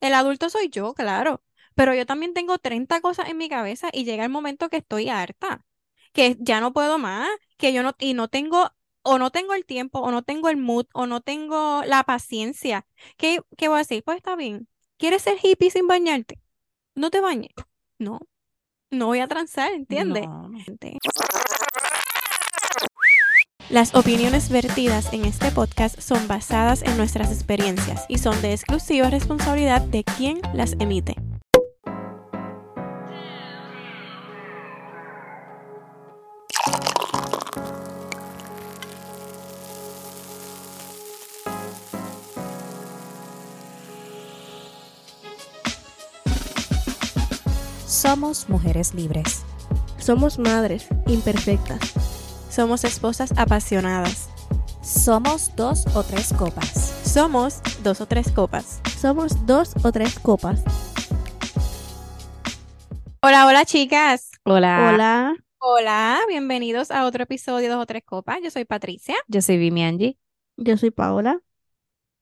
El adulto soy yo, claro, pero yo también tengo 30 cosas en mi cabeza y llega el momento que estoy harta, que ya no puedo más, que yo no, y no tengo, o no tengo el tiempo, o no tengo el mood, o no tengo la paciencia. ¿Qué, qué voy a decir? Pues está bien. ¿Quieres ser hippie sin bañarte? No te bañes. No, no voy a transar, ¿entiendes? No, no. Las opiniones vertidas en este podcast son basadas en nuestras experiencias y son de exclusiva responsabilidad de quien las emite. Somos mujeres libres. Somos madres imperfectas. Somos esposas apasionadas. Somos dos o tres copas. Somos dos o tres copas. Somos dos o tres copas. Hola, hola chicas. Hola. Hola. Hola, bienvenidos a otro episodio de Dos o Tres Copas. Yo soy Patricia. Yo soy Vimi Angie. Yo soy Paola.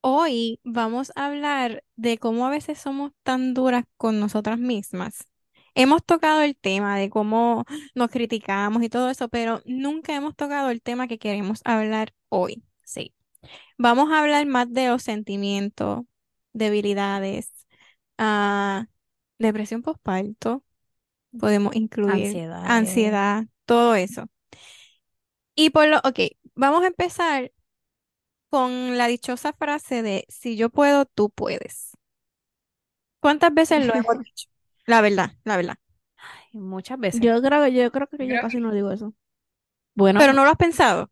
Hoy vamos a hablar de cómo a veces somos tan duras con nosotras mismas. Hemos tocado el tema de cómo nos criticamos y todo eso, pero nunca hemos tocado el tema que queremos hablar hoy. Sí. Vamos a hablar más de los sentimientos, debilidades, ah, depresión postparto. Podemos incluir Ansiedades. ansiedad, todo eso. Y por lo, ok, vamos a empezar con la dichosa frase de si yo puedo, tú puedes. ¿Cuántas veces lo hemos dicho? La verdad, la verdad. Ay, muchas veces. Yo creo que yo creo que yo Creo casi no digo eso. bueno, Pero no lo has pensado.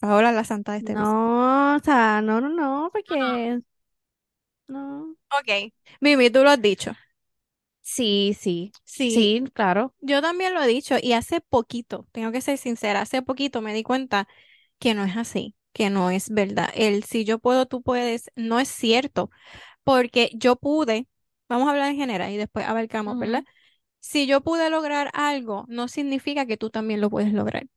Ahora la santa de este. No, o sea, no, no, no, porque no. Ok, Mimi, tú lo has dicho. sí, sí. Sí, Sí, claro. yo también lo he dicho y hace poquito, tengo que ser sincera, hace poquito me di cuenta que no es así, que no es verdad. El si yo puedo, tú puedes, no es cierto, porque yo pude, vamos a hablar en general y después abarcamos, ¿verdad? Si yo pude lograr algo, no significa que tú también lo puedes lograr,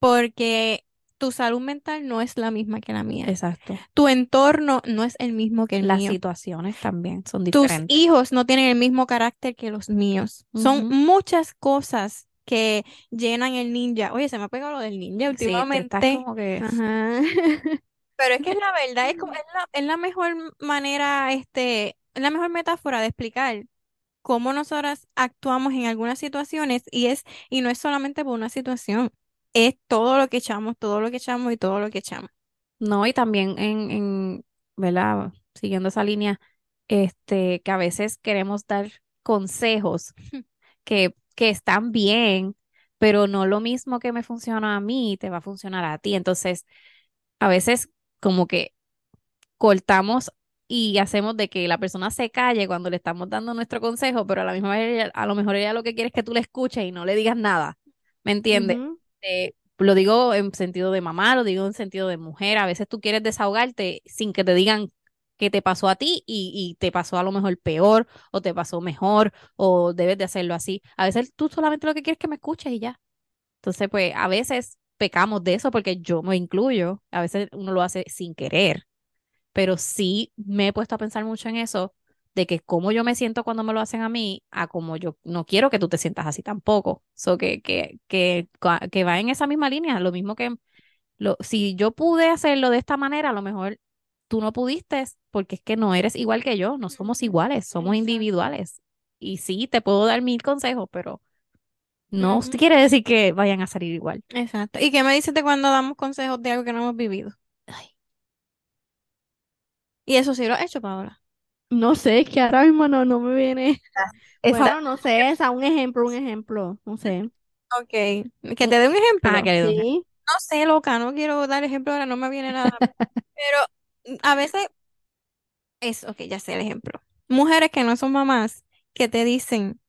porque tu salud mental no es la misma que la mía. Exacto. Tu entorno no es el mismo que el Las mío. situaciones también son Tus diferentes. hijos no tienen el mismo carácter que los míos. Son muchas cosas que llenan el ninja. Oye, se me ha pegado lo del ninja Sí, te estás últimamente. como que Ajá. Pero es que es la verdad, es como, es la, es la mejor manera, este, es la mejor metáfora de explicar cómo nosotras actuamos en algunas situaciones y es, y no es solamente por una situación, es todo lo que echamos, todo lo que echamos y todo lo que echamos. No, y también en, en, ¿verdad? Siguiendo esa línea, este, que a veces queremos dar consejos que, que están bien, pero no lo mismo que me funciona a mí, te va a funcionar a ti. Entonces, a veces como que cortamos y hacemos de que la persona se calle cuando le estamos dando nuestro consejo, pero a la misma vez, ella- a lo mejor ella lo que quiere es que tú le escuches y no le digas nada. ¿Me entiendes? Eh, lo digo en sentido de mamá, lo digo en sentido de mujer. A veces tú quieres desahogarte sin que te digan qué te pasó a ti y, y te pasó a lo mejor peor o te pasó mejor o debes de hacerlo así. A veces tú solamente lo que quieres es que me escuches y ya. Entonces, pues a veces pecamos de eso porque yo me incluyo. A veces uno lo hace sin querer, pero sí me he puesto a pensar mucho en eso de que cómo yo me siento cuando me lo hacen a mí, a como yo no quiero que tú te sientas así tampoco. So que, que, que, que va en esa misma línea. Lo mismo que lo, si yo pude hacerlo de esta manera, a lo mejor tú no pudiste, porque es que no eres igual que yo, no somos iguales, somos individuales. Y sí, te puedo dar mil consejos, pero no quiere decir que vayan a salir igual. Exacto. ¿Y qué me dices de cuando damos consejos de algo que no hemos vivido? Ay, Y eso sí lo has hecho, Paola. No sé, es que ahora mismo no, no me viene. esa- Bueno, no sé, o sea, un ejemplo, un ejemplo, no sé. Ok. Que te dé un ejemplo. Ah, que. Sí. No sé, loca, no quiero dar ejemplo ahora, no me viene nada. Pero a veces es, ok, ya sé el ejemplo. Mujeres que no son mamás que te dicen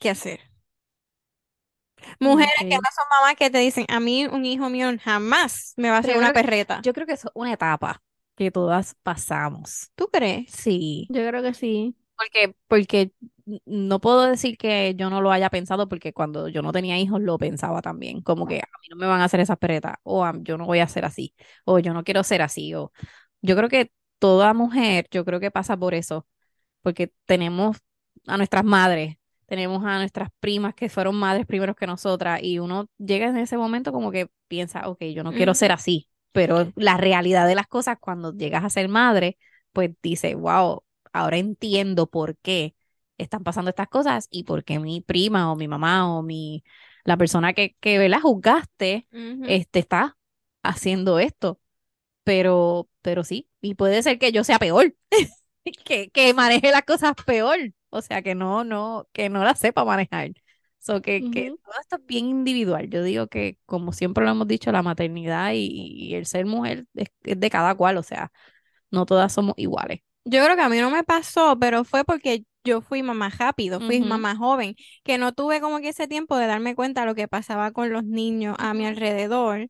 qué hacer. Mujeres que no son mamás que te dicen, a mí un hijo mío jamás me va a hacer Pero yo una creo que- perreta. Yo creo que es una etapa que todas pasamos. ¿Tú crees? Sí. Yo creo que sí. Porque, porque n- no puedo decir que yo no lo haya pensado, porque cuando yo no tenía hijos lo pensaba también, como que a mí no me van a hacer esas peretas, o "Ah, yo no voy a ser así, o yo no quiero ser así, o yo creo que toda mujer, yo creo que pasa por eso, porque tenemos a nuestras madres, tenemos a nuestras primas que fueron madres primero que nosotras y uno llega en ese momento como que piensa, ok, yo no quiero ser así, pero la realidad de las cosas cuando llegas a ser madre, pues dice, wow, ahora entiendo por qué están pasando estas cosas y por qué mi prima o mi mamá o mi, la persona que, que ¿verdad? juzgaste, Ujú. este, está haciendo esto pero, pero sí, y puede ser que yo sea peor, que, que maneje las cosas peor, o sea, que no, no, que no las sepa manejar. So que, que todo esto es bien individual. Yo digo que, como siempre lo hemos dicho, la maternidad y, y el ser mujer es, es de cada cual, o sea, no todas somos iguales. Yo creo que a mí no me pasó, pero fue porque yo fui mamá rápido, fui mamá joven, que no tuve como que ese tiempo de darme cuenta de lo que pasaba con los niños a mi alrededor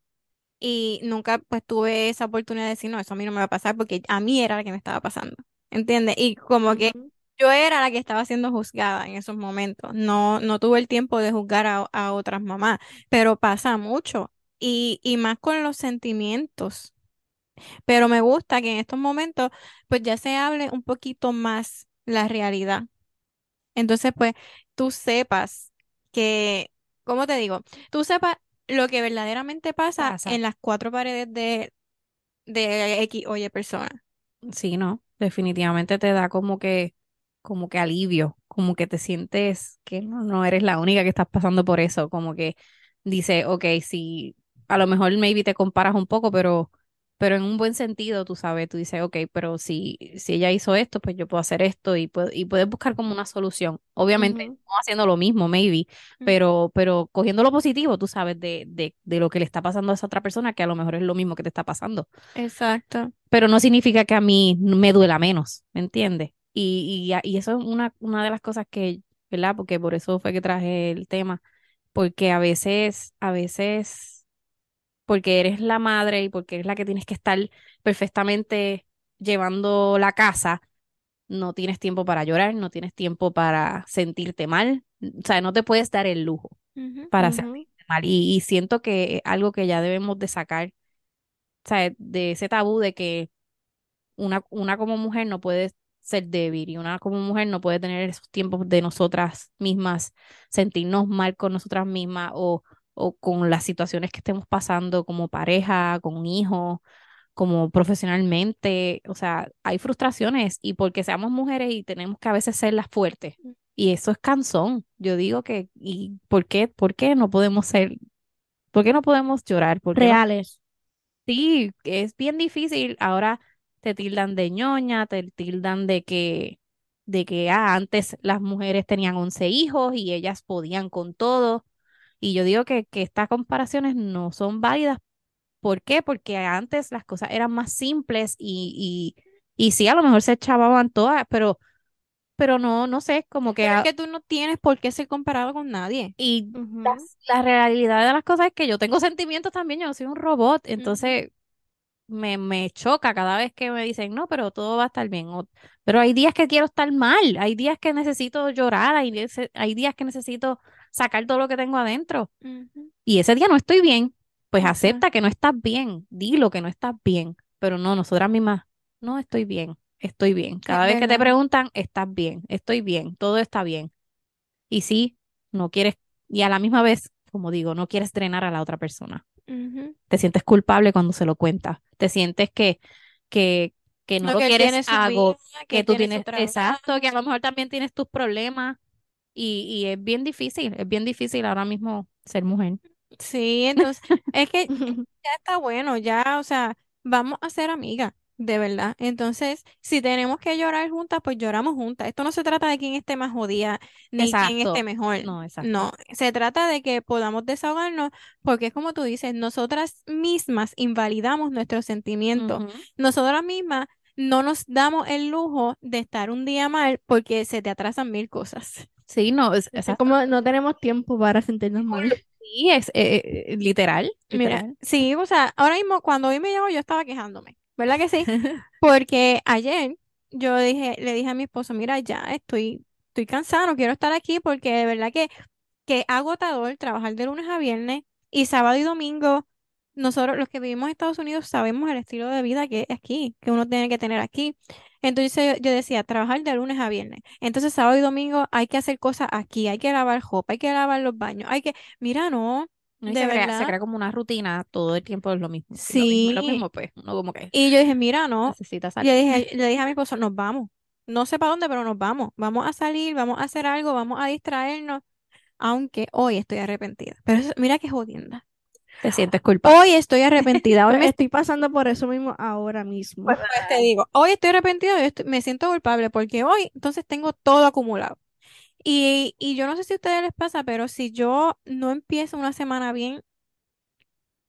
y nunca pues tuve esa oportunidad de decir, no, eso a mí no me va a pasar porque a mí era la que me estaba pasando, ¿entiendes? Y como que. Yo era la que estaba siendo juzgada en esos momentos, no, no tuve el tiempo de juzgar a, a otras mamás, pero pasa mucho y, y más con los sentimientos. Pero me gusta que en estos momentos pues ya se hable un poquito más la realidad. Entonces pues tú sepas que, ¿cómo te digo? Tú sepas lo que verdaderamente pasa Pasa. en las cuatro paredes de, de X o Y persona. Sí, no, definitivamente te da como que, como que alivio, como que te sientes que no, no eres la única que estás pasando por eso, como que dice, ok, si a lo mejor maybe te comparas un poco, pero, pero en un buen sentido, tú sabes, tú dices, ok, pero si, si ella hizo esto, pues yo puedo hacer esto y, puedo, y puedes buscar como una solución. Obviamente, no haciendo lo mismo, maybe, pero, pero cogiendo lo positivo, tú sabes, de, de, de lo que le está pasando a esa otra persona, que a lo mejor es lo mismo que te está pasando Exacto. pero no significa que a mí me duela menos, ¿me entiendes? Y, y, eso es una, una de las cosas que, ¿verdad? Porque por eso fue que traje el tema, porque a veces, a veces, porque eres la madre y porque eres la que tienes que estar perfectamente llevando la casa, no tienes tiempo para llorar, no tienes tiempo para sentirte mal, o sea, no te puedes dar el lujo para Ujú. sentirte mal. Y, y siento que es algo que ya debemos de sacar, o sea, de ese tabú de que una, una como mujer no puede ser débil y una como mujer no puede tener esos tiempos de nosotras mismas, sentirnos mal con nosotras mismas o, o con las situaciones que estemos pasando como pareja, con hijos, como profesionalmente. O sea, hay frustraciones y porque seamos mujeres y tenemos que a veces ser las fuertes. Y eso es cansón. Yo digo que, ¿y por qué, por qué no podemos ser, por qué no podemos llorar? ¿Por qué no Reales. Sí, es bien difícil. Ahora te tildan de ñoña, te tildan de que, de que ah, antes las mujeres tenían 11 hijos y ellas podían con todo. Y yo digo que, que estas comparaciones no son válidas. ¿Por qué? Porque antes las cosas eran más simples y, y, y sí, a lo mejor se echaban todas, pero, pero no, no sé, como que... Pero es que tú no tienes por qué ser comparado con nadie. y la realidad de las cosas es que yo tengo sentimientos también, yo no soy un robot, entonces me, me choca cada vez que me dicen, no, pero todo va a estar bien. o- pero hay días que quiero estar mal, hay días que necesito llorar, hay, días- hay días que necesito sacar todo lo que tengo adentro. Y ese día no estoy bien, pues acepta que no estás bien, dilo que no estás bien, pero no, nosotras mismas, no estoy bien, estoy bien. Cada vez que te preguntan, estás bien, estoy bien, todo está bien. Y sí, no quieres, y a la misma vez, como digo, no quieres drenar a la otra persona. Te sientes culpable cuando se lo cuentas, te sientes que, que, que no No, lo que quieres algo, vida, que tú tienes, exacto, que a lo mejor también tienes tus problemas. Y, y es bien difícil, es bien difícil ahora mismo ser mujer. Sí, entonces, es que ya está bueno, ya, o sea, vamos a ser amigas, de verdad. Entonces, si tenemos que llorar juntas, pues lloramos juntas. Esto no se trata de quién esté más jodida ni quién esté Exacto, mejor. no, exacto. No, se trata de que podamos desahogarnos, porque es como tú dices, nosotras mismas invalidamos nuestros sentimientos. Nosotras mismas no nos damos el lujo de estar un día mal porque se te atrasan mil cosas. Sí, no, es, Es exacto. como no tenemos tiempo para sentirnos mal. Sí, es eh, eh, literal, Mira, literal. sí, o sea, ahora mismo cuando hoy me llegó yo estaba quejándome, ¿verdad que sí? Porque ayer yo dije, le dije a mi esposo, mira, ya estoy, estoy cansada, no quiero estar aquí porque de verdad que, que es agotador trabajar de lunes a viernes y sábado y domingo nosotros los que vivimos en Estados Unidos sabemos el estilo de vida que es aquí, que uno tiene que tener aquí. Entonces yo, yo decía, trabajar de lunes a viernes. Entonces sábado y domingo hay que hacer cosas aquí, hay que lavar ropa, hay que lavar los baños, hay que, mira, no, ¿no? Y de se crea, se verdad. crea como una rutina, todo el tiempo es lo mismo. y Lo mismo, y lo Sí. mismo, pues, uno como que Y yo dije, mira, no. necesita Y salir. le dije, le dije a mi esposo, nos vamos. No sé para dónde, pero nos vamos. Vamos a salir, vamos a hacer algo, vamos a distraernos. Aunque hoy estoy arrepentida. Pero eso- mira qué jodienda. Te sientes culpable. Hoy estoy arrepentida. Hoy Pues me estoy pasando por eso mismo ahora mismo. Pues te digo, hoy estoy arrepentida, hoy estoy- me siento culpable porque hoy entonces tengo todo acumulado. Y, y yo no sé si a ustedes les pasa, pero si yo no empiezo una semana bien,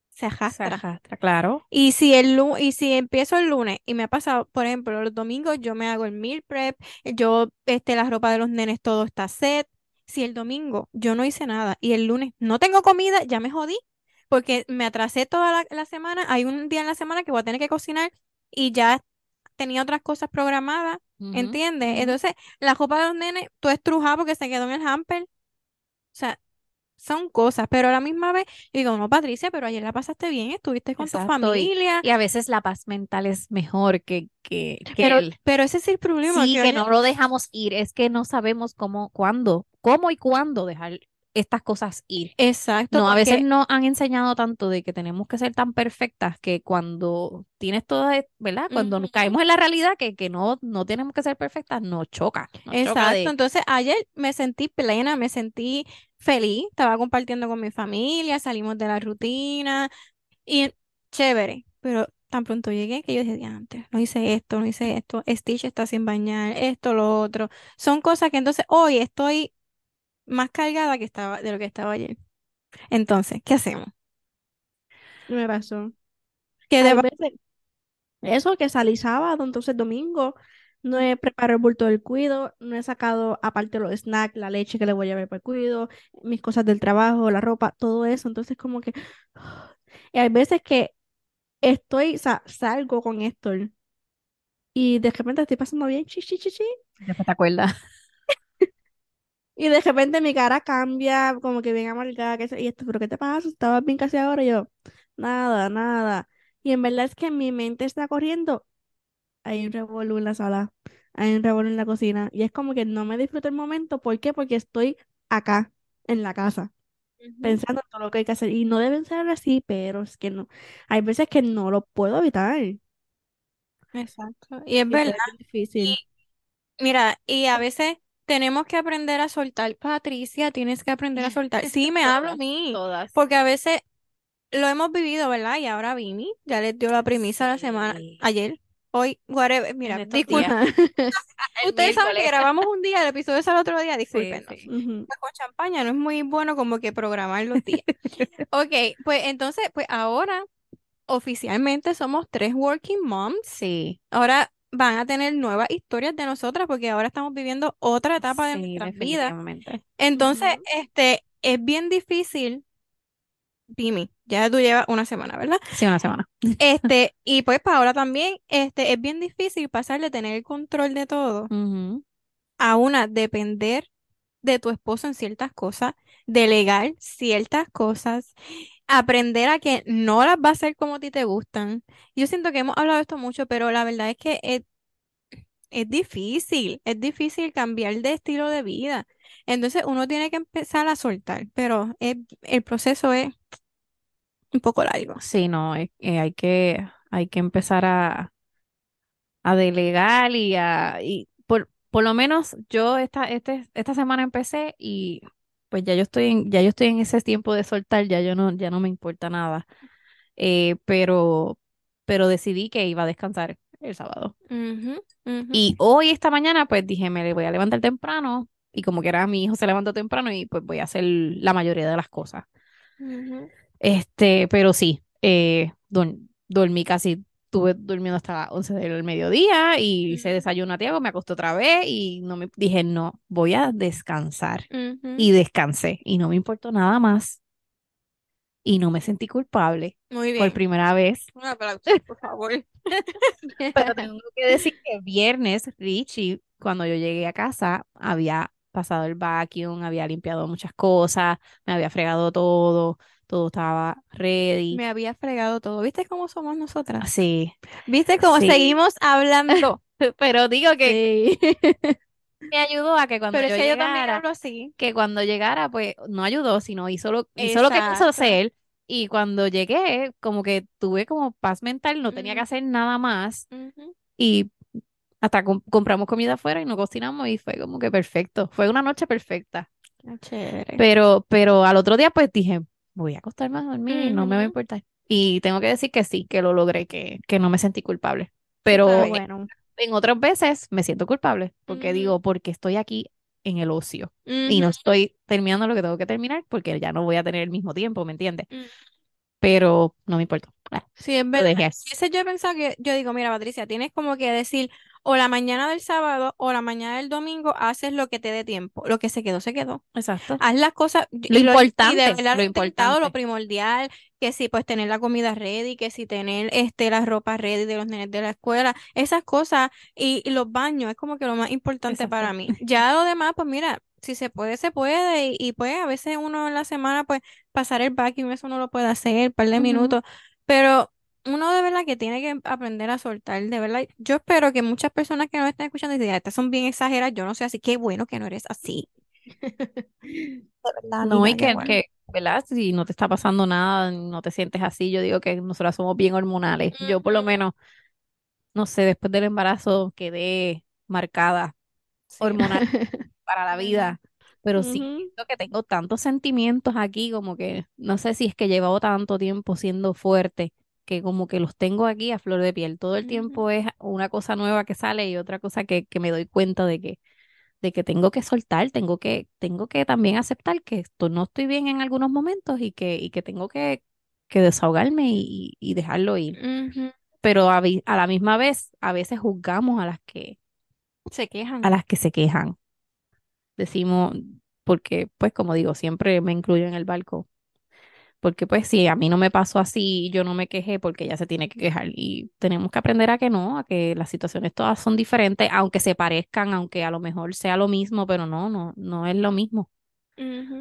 se Se arrastra. arrastra, claro. Y si el y si empiezo el lunes y me ha pasado, por ejemplo, los domingos yo me hago el meal prep, yo este la ropa de los nenes todo está set. Si el domingo yo no hice nada y el lunes no tengo comida, ya me jodí porque me atrasé toda la, la semana. Hay un día en la semana que voy a tener que cocinar y ya tenía otras cosas programadas, Ujú, ¿entiendes? Entonces, la ropa de los nenes, tú estrujada porque se quedó en el hamper. O sea, son cosas, pero a la misma vez, digo, no, Patricia, pero ayer la pasaste bien, estuviste con tu Exacto, familia. Y a veces la paz mental es mejor que, que, que Pero, el- pero ese es el problema. Sí, que que no lo dejamos ir, es que no sabemos cómo, cuándo, cómo y cuándo dejar estas cosas ir. Exacto, No, a veces nos han enseñado tanto de que tenemos que ser tan perfectas que cuando tienes toda, ¿verdad? Cuando nos caemos en la realidad que, que no, no tenemos que ser perfectas, nos choca. Nos choca Exacto, de- entonces ayer me sentí plena, me sentí feliz, estaba compartiendo con mi familia, salimos de la rutina y chévere, pero tan pronto llegué que yo dije, antes, no hice esto, no hice esto, Stitch está sin bañar, esto, lo otro, son cosas que entonces hoy estoy más cargada que estaba de lo que estaba ayer. Entonces, ¿qué hacemos? Me pasó. ¿Qué Hay deba- veces, eso que salí sábado, entonces domingo, no he preparado el bulto del cuido, no he sacado aparte los snacks, la leche que le voy a llevar para el cuido, mis cosas del trabajo, la ropa, todo eso. Entonces como que... Y hay veces que estoy, sa- salgo con esto y de repente estoy pasando bien, chi, chi, chi, chi, Después te acuerdas. Y de repente mi cara cambia, como que bien amargada, que y esto, pero ¿qué te pasa? Estabas bien casi ahora, y yo, nada, nada. Y en verdad es que mi mente está corriendo, hay un revolú en la sala, hay un revolú en la cocina, y es como que no me disfruto el momento, ¿por qué? Porque estoy acá, en la casa, pensando en todo lo que hay que hacer, y no deben ser así, pero es que no, hay veces que no lo puedo evitar, Exacto, y es verdad. difícil. Mira, y a veces tenemos que aprender a soltar. Patricia, tienes que aprender a soltar. Sí, me hablo a Todas, mí, Todas. porque a veces lo hemos vivido, ¿verdad? Y ahora Vini ya les dio la premisa la semana, ayer, hoy, whatever. Mira, disculpen. Ustedes saben que grabamos un día, el episodio sale otro día, Sí, discúlpenos. sí. Ujú. Pues con champaña no es muy bueno como que programar los días. Ok, pues entonces, pues ahora oficialmente somos tres working moms. Sí, Ahora van a tener nuevas historias de nosotras porque ahora estamos viviendo otra etapa de sí, nuestras vidas. Entonces, este, es bien difícil, Pimi, ya tú llevas una semana, ¿verdad? Sí, una semana. Este, y pues Paola también, este, es bien difícil pasar de tener el control de todo a una depender de tu esposo en ciertas cosas, delegar ciertas cosas, aprender a que no las va a hacer como a ti te gustan. Yo siento que hemos hablado de esto mucho, pero la verdad es que es, es difícil, es difícil cambiar de estilo de vida. Entonces uno tiene que empezar a soltar, pero es- el proceso es un poco largo. Sí, no, eh, hay que, hay que empezar a, a delegar y a, y por, por lo menos yo esta, este, esta semana empecé y pues ya yo estoy en, ya yo estoy en ese tiempo de soltar, ya yo no, ya no me importa nada. Eh, pero, pero decidí que iba a descansar el sábado. Y hoy, esta mañana, pues dije, me voy a levantar temprano. Y como que era mi hijo se levantó temprano y pues voy a hacer la mayoría de las cosas. Este, pero sí, eh, dor- dormí casi, estuve durmiendo hasta las 11 del mediodía y hice desayuno a Tiago, me acosté otra vez y no me dije, no, voy a descansar. Ujú. Y descansé y no me importó nada más y no me sentí culpable Muy por bien. primera vez. Un aplauso, por favor. Pero tengo que decir que viernes, Richie, cuando yo llegué a casa, había pasado el vacuum, había limpiado muchas cosas, me había fregado todo, todo estaba ready. Me había fregado todo. ¿Viste cómo somos nosotras? Sí, ¿Viste cómo Sí. seguimos hablando? pero digo que Sí. me ayudó a que cuando Pero yo es que yo también llegara, hablo así. que cuando llegara, pues no ayudó, sino hizo lo, hizo lo que quiso hacer. Y cuando llegué, como que tuve como paz mental, no tenía que hacer nada más. Y hasta com- compramos comida afuera y nos cocinamos y fue como que perfecto. Fue una noche perfecta. Ah, Chévere. Pero, pero al otro día pues dije, voy a acostarme a dormir y no me va a importar. Y tengo que decir que sí, que lo logré, que, que no me sentí culpable. Pero en, bueno. en otras veces me siento culpable porque Ujú. digo, porque estoy aquí en el ocio y no estoy terminando lo que tengo que terminar porque ya no voy a tener el mismo tiempo, ¿me entiendes? Ujú. Pero no me importa. Ah, Sí, Lo verdad. yo he pensado que, yo digo, mira, Patricia, tienes como que decir, o la mañana del sábado o la mañana del domingo haces lo que te dé tiempo. Lo que se quedó, se quedó. Exacto. Haz las cosas Lo y, lo, y de importante, lo lo intentado, lo importante. primordial, que sí, pues tener la comida ready, que sí, tener este, la ropa ready de los nenes de la escuela, esas cosas, y, y los baños, es como que lo más importante para mí. Ya lo demás, pues mira, si se puede, se puede, y, y pues a veces uno en la semana, pues pasar el vacuum, eso uno lo puede hacer, un par de minutos, pero uno de verdad que tiene que aprender a soltar, de verdad. Yo espero que muchas personas que nos estén escuchando digan, "Ah, estas son bien exageradas, yo no sé así, qué bueno que no eres así. De verdad, No, y que, que, ¿verdad? Si no te está pasando nada, no te sientes así, yo digo que nosotras somos bien hormonales. Yo por lo menos, no sé, después del embarazo quedé marcada Sí. hormonal para la vida, pero sí siento que tengo tantos sentimientos aquí, como que no sé si es que he llevado tanto tiempo siendo fuerte, que como que los tengo aquí a flor de piel. Todo el tiempo es una cosa nueva que sale y otra cosa que, que me doy cuenta de que de que tengo que soltar, tengo que, tengo que también aceptar que esto no estoy bien en algunos momentos y que, y que tengo que, que desahogarme y, y dejarlo ir. Pero a, a la misma vez, a veces juzgamos a las que, Se quejan. a las que se quejan. Decimos, porque, pues, como digo, siempre me incluyo en el barco. Porque, pues, si a mí no me pasó así, yo no me quejé porque ella se tiene que quejar. Y tenemos que aprender a que no, a que las situaciones todas son diferentes, aunque se parezcan, aunque a lo mejor sea lo mismo, pero no, no, no es lo mismo.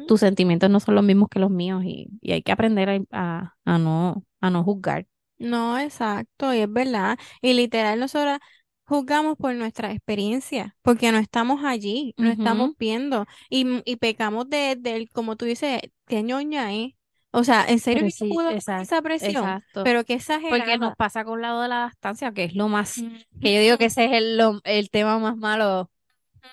Tus sentimientos no son los mismos que los míos y, y hay que aprender a, a, a no, a no juzgar. No, exacto, y es verdad. Y literal, nosotras juzgamos por nuestra experiencia, porque no estamos allí, no estamos viendo, y, y pecamos de, del, como tú dices, qué ñoña, ¿eh? O sea, ¿en serio que sí, exacto, esa presión? exacto. Pero qué Porque nos exagerada. pasa con lado de la lactancia, que es lo más, que yo digo que ese es el, lo- el tema más malo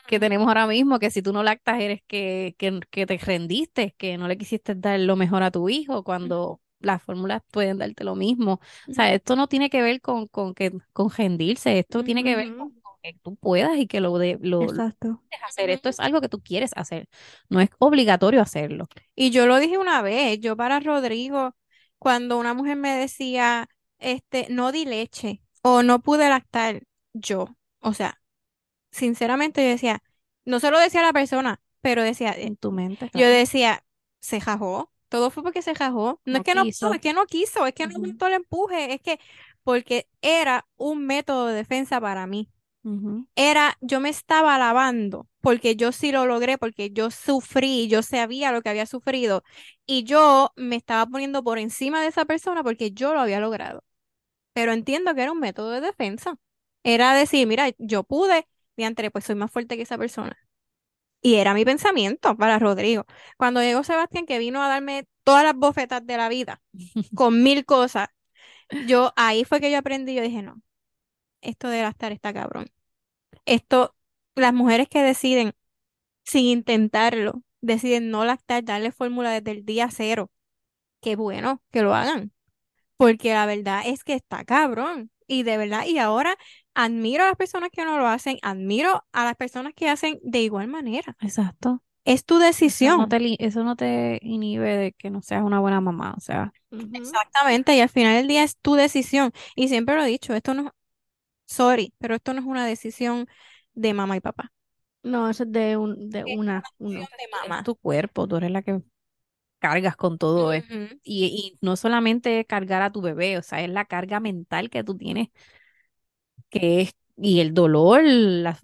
que tenemos ahora mismo, que si tú no lactas eres que, que, que te rendiste, que no le quisiste dar lo mejor a tu hijo cuando las fórmulas pueden darte lo mismo. O sea, esto no tiene que ver con, con que con rendirse, esto tiene que ver con que tú puedas y que lo de lo, Exacto. hacer. Esto es algo que tú quieres hacer, no es obligatorio hacerlo. Y yo lo dije una vez, yo para Rodrigo, cuando una mujer me decía, este, no di leche o no pude lactar, yo, o sea, sinceramente yo decía, no se lo decía a la persona, pero decía, En tu mente, yo decía, se jajó, todo fue porque se jajó, no No es que no quiso. pudo, es que no quiso, es que no Ujú. aguantó el empuje, es que, porque era un método de defensa para mí Era, yo me estaba alabando porque yo sí lo logré, porque yo sufrí, yo sabía lo que había sufrido y yo me estaba poniendo por encima de esa persona porque yo lo había logrado. Pero entiendo que era un método de defensa. Era decir, mira, yo pude, diantre, pues soy más fuerte que esa persona. Y era mi pensamiento para Rodrigo. Cuando llegó Sebastián, que vino a darme todas las bofetas de la vida, con mil cosas, yo ahí fue que yo aprendí, yo dije, no, esto de gastar está cabrón esto, las mujeres que deciden sin intentarlo, deciden no lactar, darle fórmula desde el día cero, qué bueno que lo hagan, porque la verdad es que está cabrón. Y de verdad, y ahora admiro a las personas que no lo hacen, admiro a las personas que hacen de igual manera. Exacto. Es tu Eso no decisión. te, eso no te inhibe de que no seas una buena mamá, o sea. Exactamente, y al final del día es tu decisión. Y siempre lo he dicho, esto no, sorry, pero esto no es una decisión de mamá y papá. No, eso es de, un, de Es una, decisión de es mamá. tu cuerpo, tú eres la que cargas con todo esto. Ujú. Y, y no solamente cargar a tu bebé, o sea, es la carga mental que tú tienes, que es, y el dolor, la-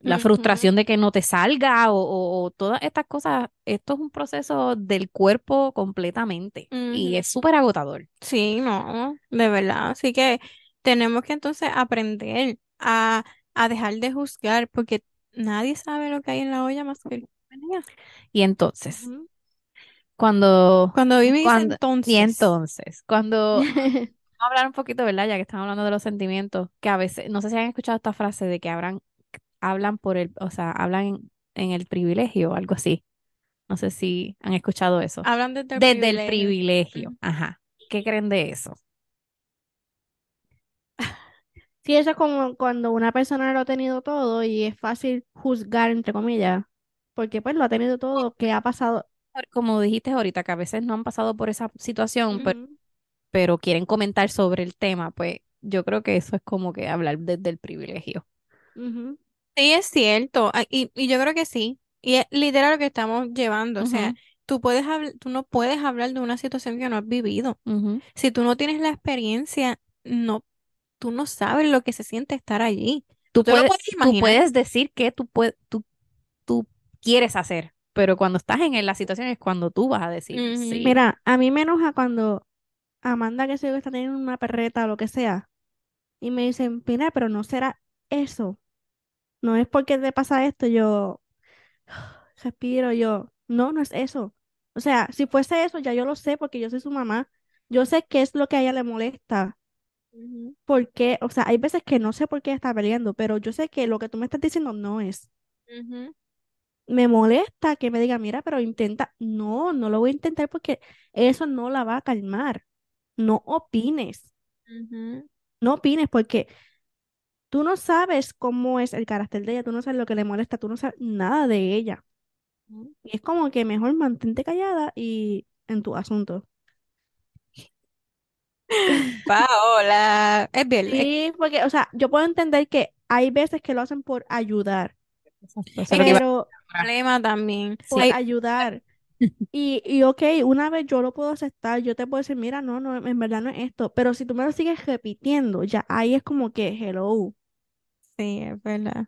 la frustración de que no te salga o, o- o todas estas cosas. Esto es un proceso del cuerpo completamente y es súper agotador. Sí, no, de verdad. Así que tenemos que entonces aprender a, a dejar de juzgar porque nadie sabe lo que hay en la olla más que. Y entonces, Ujú. cuando, Cuando dice cuando, y entonces, entonces, cuando Vamos a hablar un poquito, ¿verdad? Ya que estamos hablando de los sentimientos, que a veces, no sé si han escuchado esta frase de que hablan, hablan por el, o sea, hablan en, en el privilegio o algo así. No sé si han escuchado eso. hablan desde el Desde el privilegio. privilegio. Ajá. ¿Qué creen de eso? Sí, eso es como cuando una persona lo ha tenido todo y es fácil juzgar, entre comillas, porque pues lo ha tenido todo, ¿qué ha pasado? Como dijiste ahorita, que a veces no han pasado por esa situación, pero, pero quieren comentar sobre el tema, pues yo creo que eso es como que hablar desde el privilegio. Sí, es cierto. ah, Y, y yo creo que sí. Y es literal lo que estamos llevando. O sea, tú puedes tú no puedes hablar de una situación que no has vivido. Si tú no tienes la experiencia, no, tú no sabes lo que se siente estar allí. Tú puedes, puedes tú puedes decir que tú, puedes, tú, tú quieres hacer, pero cuando estás en la situación es cuando tú vas a decir sí. Mira, a mí me enoja cuando Amanda, que sé yo, está teniendo una perreta o lo que sea, y me dicen, mira, pero no será eso. No es porque te pasa esto, yo respiro, yo, no, no es eso. O sea, si fuese eso, ya yo lo sé porque yo soy su mamá. Yo sé qué es lo que a ella le molesta. Ujú, ¿Por qué? O sea, hay veces que no sé por qué está peleando, pero yo sé que lo que tú me estás diciendo no es. ujú, Me molesta que me diga, mira, pero intenta. No, no lo voy a intentar porque eso no la va a calmar. No opines. ujú, No opines porque tú no sabes cómo es el carácter de ella, tú no sabes lo que le molesta, tú no sabes nada de ella. ujú. Y es como que mejor mantente callada y en tu asunto. Paola, es bien, es Sí, porque, o sea, yo puedo entender que hay veces que lo hacen por ayudar, Exacto, eso es lo que iba a pero problema también. por ayudar. Y, y ok, una vez yo lo puedo aceptar, yo te puedo decir, mira, no, no, en verdad no es esto, pero si tú me lo sigues repitiendo, ya ahí es como que, hello, sí, es verdad.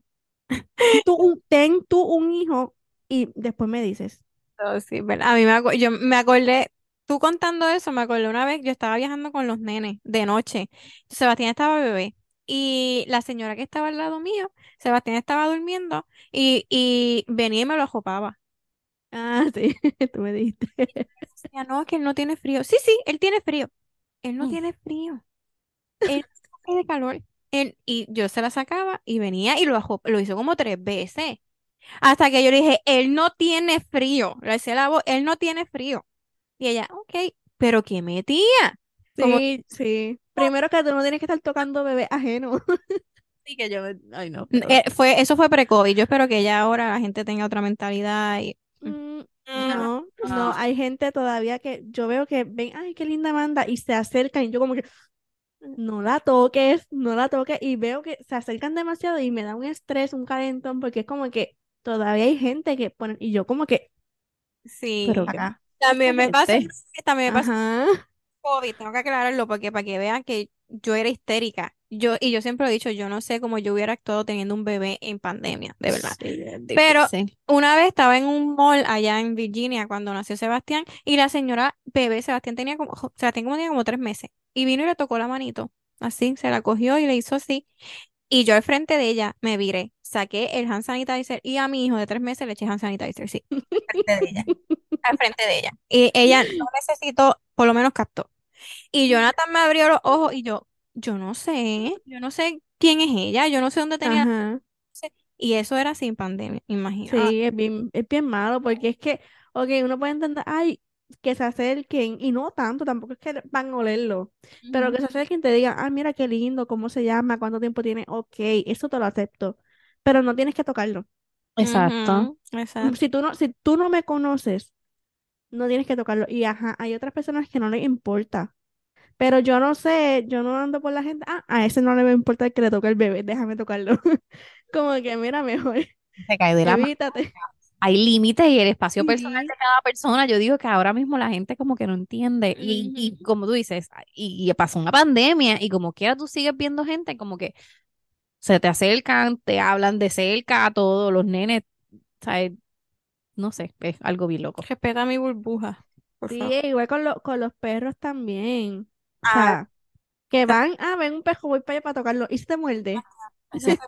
tú un- ten tú un hijo y después me dices. No, sí, ¿verdad? A mí me, yo me acordé, tú contando eso, me acordé una vez, yo estaba viajando con los nenes de noche. Sebastián estaba bebé y la señora que estaba al lado mío, Sebastián estaba durmiendo y, y venía y me lo ajopaba. Ah, sí, tú me dijiste. Decía, no, que él no tiene frío. Sí, sí, él tiene frío. Él no Mm. tiene frío. Él no de calor. Él, y yo se la sacaba y venía y lo, ajo- lo hizo como tres veces. Hasta que yo le dije, él no tiene frío. Le decía la voz, él no tiene frío. Y ella, ok, pero ¿qué metía? Como Sí, sí. Primero que tú no tienes que estar tocando bebé ajeno. Sí, que yo, ay no, pero- eh, fue, eso fue pre-COVID. Yo espero que ya ahora la gente tenga otra mentalidad y Mm, Mm, No, no, no. hay gente todavía que yo veo que ven, ay, qué linda Amanda, y se acercan y yo como que, no la toques, no la toques, y veo que se acercan demasiado y me da un estrés, un calentón, porque es como que todavía hay gente que pone, y yo como que, sí. pero acá, También me pasó, gente. también me pasó ajá, COVID, tengo que aclararlo porque para que vean que yo era histérica. Yo, y yo siempre he dicho, yo no sé cómo yo hubiera actuado teniendo un bebé en pandemia, de verdad. Sí, Pero una vez estaba en un mall allá en Virginia cuando nació Sebastián y la señora bebé, Sebastián tenía como, Sebastián como tenía como tres meses y vino y le tocó la manito, así, se la cogió y le hizo así. Y yo al frente de ella me viré, saqué el hand sanitizer y a mi hijo de tres meses le eché hand sanitizer, sí, al frente de ella, al frente de ella. Y ella no necesitó, por lo menos captó. Y Jonathan me abrió los ojos y yo, yo no sé, yo no sé quién es ella, yo no sé dónde tenía. ajá, Y eso era sin pandemia, imagínate. sí, es bien, es bien malo, porque es que, ok, uno puede entender, ay, que se acerquen, y no tanto, tampoco es que van a olerlo, pero que se acerquen y te digan, ah, mira qué lindo, cómo se llama, cuánto tiempo tiene, ok, eso te lo acepto, pero no tienes que tocarlo. Exacto. Ujú, exacto. Si tú no, si tú no me conoces, no tienes que tocarlo. Y ajá, hay otras personas que no les importa. Pero yo no sé, yo no ando por la gente, ah, a ese no le va a importar que le toque el bebé, déjame tocarlo. Como que mira, mejor, Se cae de la mano. Hay límites y el espacio personal de cada persona. Yo digo que ahora mismo la gente como que no entiende. Y, y como tú dices, y, y pasó una pandemia y como quiera tú sigues viendo gente como que se te acercan, te hablan de cerca a todos los nenes, ¿sabes? No sé, es algo bien loco. Respeta mi burbuja, por Sí, favor. igual con, lo- con los perros también. O Ah. sea, que van, ah, ven un perro, voy para allá para tocarlo. ¿Y si te muerde? Ese-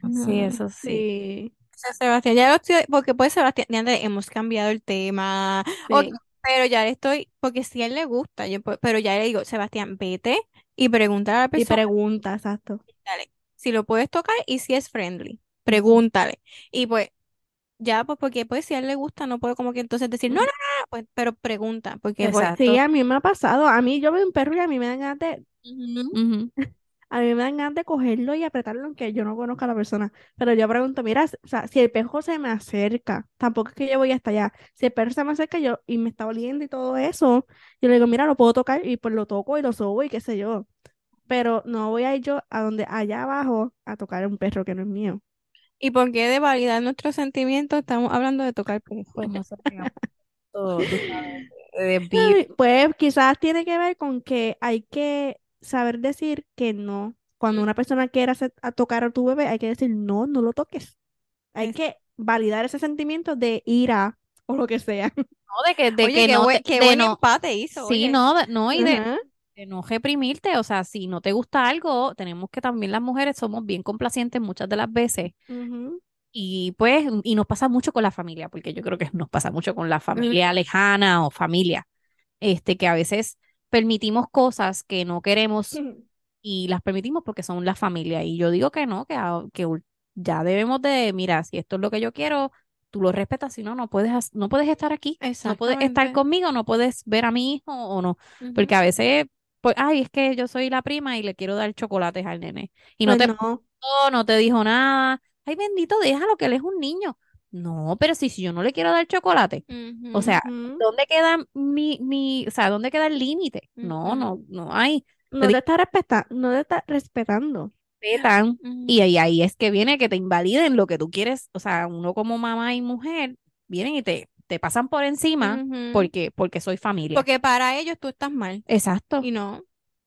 Sí, eso sí. Sí, Sebastián, ya lo estoy, porque pues Sebastián, ya le hemos cambiado el tema, Ok, sí. pero ya le estoy, porque si a él le gusta, yo, pero ya le digo, Sebastián, vete y pregúntale a la Y persona pregunta, exacto. dale, si lo puedes tocar y si es friendly, pregúntale. Y pues, ya, pues, porque pues si a él le gusta, no puedo como que entonces decir, no, no, no, no, pues, pero pregunta, porque pues, Exacto. Sí, a mí me ha pasado. A mí, yo veo un perro y a mí me dan ganas de, Ujú. Ujú. A mí me dan ganas de cogerlo y apretarlo aunque yo no conozca a la persona. Pero yo pregunto, mira, o sea, si el perro se me acerca, tampoco es que yo voy hasta allá. Si el perro se me acerca yo y me está oliendo y todo eso, yo le digo, mira, lo puedo tocar y pues lo toco y lo sobo y qué sé yo. Pero no voy a ir yo a donde allá abajo a tocar a un perro que no es mío. ¿Y por qué de validar nuestros sentimientos estamos hablando de tocar perros? No sé, digamos, todo, tú sabes, de desvío. Ay, Pues quizás tiene que ver con que hay que saber decir que no. Cuando una persona quiera hacer- a tocar a tu bebé, hay que decir no, no lo toques. Hay Es- que validar ese sentimiento de ira o lo que sea. No, de que, de Oye, que qué, no buen, qué de buen no, empate hizo, sí, oye. no, no, y de, de no reprimirte, o sea, si no te gusta algo, tenemos que también las mujeres somos bien complacientes muchas de las veces Ujú. y pues, y nos pasa mucho con la familia, porque yo creo que nos pasa mucho con la familia lejana o familia, este, que a veces permitimos cosas que no queremos y las permitimos porque son la familia. Y yo digo que no, que, ya debemos de, mira, si esto es lo que yo quiero, tú lo respetas, si no, no puedes, no puedes estar aquí, no puedes estar conmigo, no puedes ver a mi hijo o no, porque a veces, pues, ay, es que yo soy la prima y le quiero dar chocolates al nene. Y no Pues te no. no te dijo nada, ay, bendito, déjalo que él es un niño. No, pero si, si yo no le quiero dar chocolate, o sea. ¿dónde queda mi, mi, o sea, dónde queda el límite? No, no, no hay. No te está respeta- no te está respetando. respetan y ahí, ahí es que viene que te invaliden lo que tú quieres, o sea, uno como mamá y mujer vienen y te, te pasan por encima porque, porque soy familia. Porque para ellos tú estás mal. Exacto. Y no.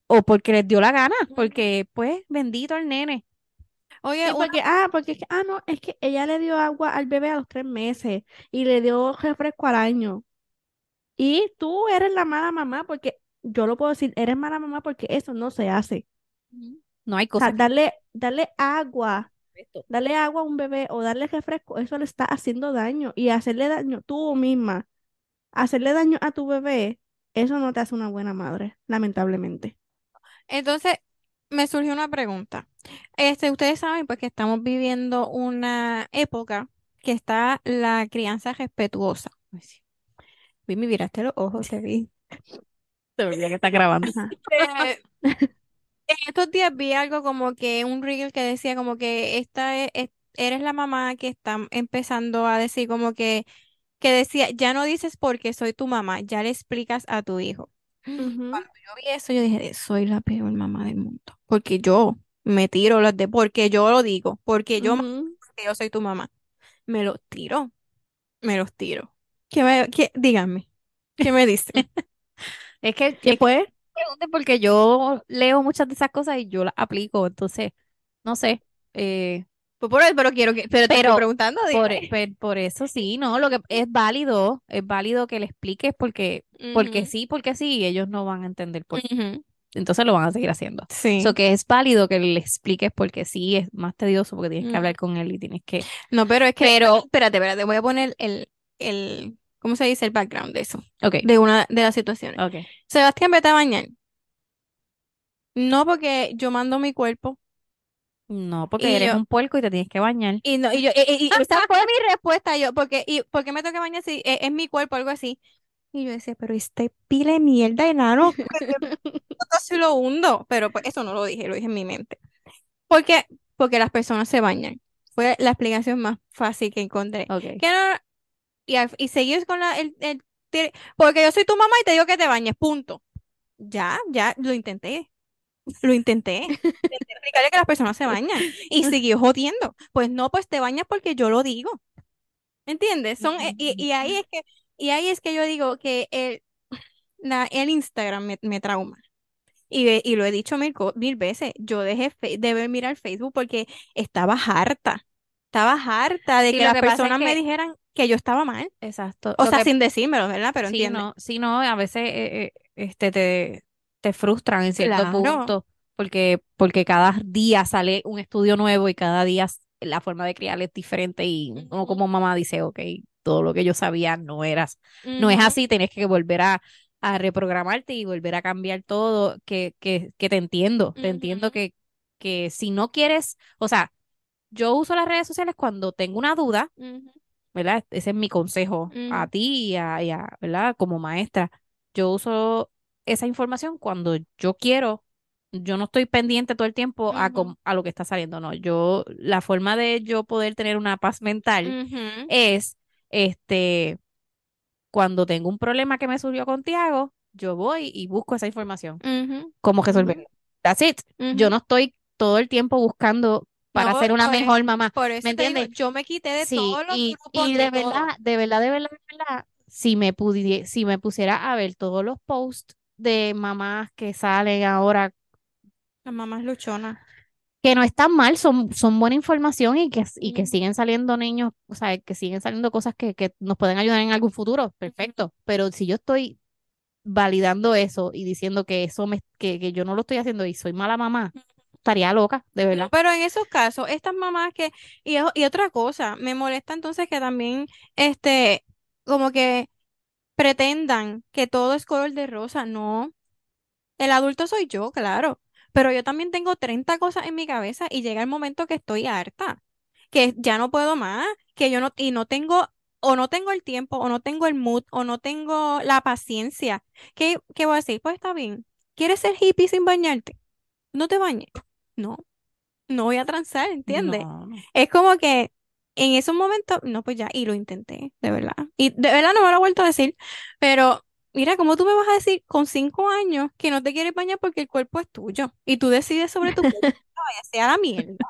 O porque les dio la gana, porque pues bendito al nene. Oye, Sí, una- porque, ah, porque, es que- ah, no, es que ella le dio agua al bebé a los tres meses y le dio refresco al año. Y tú eres la mala mamá porque, yo lo puedo decir, eres mala mamá porque eso no se hace. No hay O sea, cosa darle, darle agua, darle agua a un bebé o darle refresco, eso le está haciendo daño. Y hacerle daño tú misma, hacerle daño a tu bebé, eso no te hace una buena madre, lamentablemente. Entonces, me surgió una pregunta. Este, ustedes saben pues que estamos viviendo una época que está la crianza respetuosa. Vi, me miraste los ojos, te vi. Se me que está grabando. Eh, en estos días vi algo como que un reel que decía como que esta es, es- eres la mamá que está empezando a decir como que, que decía, ya no dices porque soy tu mamá, ya le explicas a tu hijo. Cuando yo vi eso, yo dije, soy la peor mamá del mundo. Porque yo me tiro las de, porque yo lo digo, porque yo, porque yo soy tu mamá. Me los tiro, me los tiro. ¿Qué me, qué, díganme, ¿qué me dicen? Es que, ¿Qué es que pues? pregunte porque yo leo muchas de esas cosas y yo las aplico, entonces, no sé. Eh, Pues por eso, pero quiero que, pero te estoy preguntando, por, per- por eso sí, ¿no? Lo que es válido, es válido que le expliques porque, porque sí, porque sí, y ellos no van a entender por qué. Entonces lo van a seguir haciendo. Sí. Eso que es válido que le expliques porque sí, es más tedioso porque tienes que Mm. hablar con él y tienes que... No, pero es que, Pero- espérate, espérate, voy a poner el, el, ¿cómo se dice? El background de eso, Ok, de una de las situaciones. ok. Sebastián, vete a bañar. No porque yo mando mi cuerpo No, porque Y eres yo- un puerco y te tienes que bañar. y no y yo y, y- y esa fue mi respuesta yo porque y por qué me tengo que bañar si es, es mi cuerpo algo así. Y yo decía, pero este pile de mierda enano, casi lo hundo, pero pues eso no lo dije, lo dije en mi mente. Porque porque las personas se bañan. Fue la explicación más fácil que encontré. Ok. Que no, y, y seguir con la, el, el- porque yo soy tu mamá y te digo que te bañes, punto. Ya, ya, lo intenté. Lo intenté. Intenté explicarle que las personas se bañan y siguió jodiendo. Pues no, pues te bañas porque yo lo digo. ¿Entiendes? Son, eh, y, y ahí es que, y ahí es que yo digo que el, la, el Instagram me, me trauma. Y, y lo he dicho mil, mil veces, yo dejé de ver mirar Facebook porque estaba harta. Estaba harta de Sí, que las que pasa es personas me que- dijeran que yo estaba mal. Exacto. O Lo sea, que- sin decírmelo, ¿verdad? Pero sí, entiende. no, sí, no, a veces eh, eh, este, te, te frustran en cierto Claro. punto porque, porque cada día sale un estudio nuevo y cada día la forma de criar es diferente y uno como mamá dice, ok, todo lo que yo sabía no eras, no es así, tenés que volver a, a reprogramarte y volver a cambiar todo, que, que, que te entiendo, te entiendo que, que si no quieres, o sea, yo uso las redes sociales cuando tengo una duda. ¿verdad? Ese es mi consejo a ti y a, y a, ¿verdad? Como maestra. Yo uso esa información cuando yo quiero. Yo no estoy pendiente todo el tiempo a, Ujú. com- a lo que está saliendo, no. Yo, la forma de yo poder tener una paz mental es, este, cuando tengo un problema que me surgió con Tiago, yo voy y busco esa información. ¿Cómo resolverlo? That's it. Yo no estoy todo el tiempo buscando para No, ser una e- mejor mamá. Por eso ¿Me digo, entiendes? yo me quité de Sí, todos los y, grupos y de de verdad, de verdad, de verdad, de verdad, si me pudie- si me pusiera a ver todos los posts de mamás que salen ahora, Las mamás luchonas. que no están mal, son, son buena información y que, y que siguen saliendo niños, o sea, que siguen saliendo cosas que, que nos pueden ayudar en algún futuro, perfecto. Pero si yo estoy validando eso y diciendo que eso me, que, que yo no lo estoy haciendo y soy mala mamá, estaría loca, de No, verdad. pero en esos casos, estas mamás que, y, y otra cosa, me molesta entonces que también, este, como que pretendan que todo es color de rosa. No, el adulto soy yo, claro, pero yo también tengo 30 cosas en mi cabeza y llega el momento que estoy harta, que ya no puedo más, que yo no, y no tengo, o no tengo el tiempo, o no tengo el mood, o no tengo la paciencia. ¿Qué, qué voy a decir? Pues está bien. ¿Quieres ser hippie sin bañarte? No te bañes. No, no voy a transar, ¿entiendes? No. Es como que en esos momentos, no, pues ya, y lo intenté, de verdad. Y de verdad no me lo he vuelto a decir, pero mira, ¿cómo tú me vas a decir con cinco años que no te quieres bañar porque el cuerpo es tuyo y tú decides sobre tu cuerpo? Vaya, sea la mierda.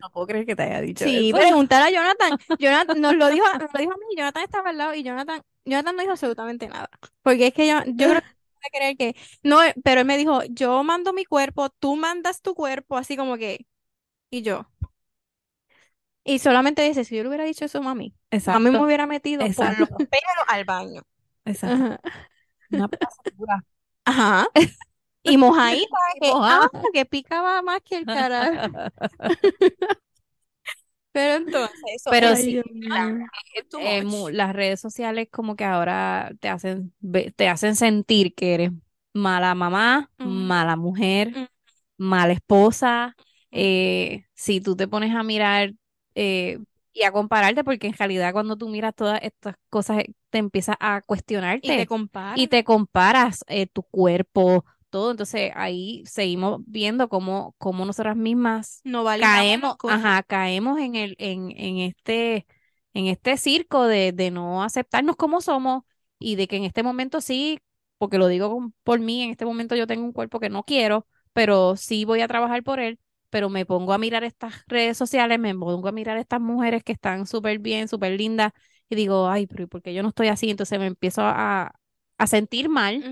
No puedo creer que te haya dicho Sí, eso. preguntar a Jonathan. Jonathan nos lo dijo, nos lo dijo a mí, Jonathan estaba al lado y Jonathan, Jonathan no dijo absolutamente nada. Porque es que yo, yo creo que a creer que, no, pero él me dijo, yo mando mi cuerpo, tú mandas tu cuerpo, así como que, y yo. Y solamente dice, si yo le hubiera dicho eso a mami, a mí me Exacto, hubiera metido por exacto, los pelos al baño. Exacto. Ajá. Una pata segura. Ajá. Y mojadita, que, ah, que picaba más que el carajo. Pero entonces, eso Pero es sí, eh, las redes sociales como que ahora te hacen, te hacen sentir que eres mala mamá, mala mujer, ujú, mala esposa. eh, si tú te pones a mirar eh, y a compararte, porque en realidad cuando tú miras todas estas cosas te empiezas a Y te cuestionarte y te comparas eh, tu cuerpo, todo. Entonces ahí seguimos viendo cómo, cómo nosotras mismas No caemos, ajá, caemos en el, en, en este, en este circo de, de no aceptarnos como somos y de que en este momento sí, porque lo digo por mí, en este momento yo tengo un cuerpo que no quiero, pero sí voy a trabajar por él, pero me pongo a mirar estas redes sociales, me pongo a mirar estas mujeres que están súper bien, súper lindas y digo, ay, pero ¿y por qué yo no estoy así? Entonces me empiezo a, a sentir mal.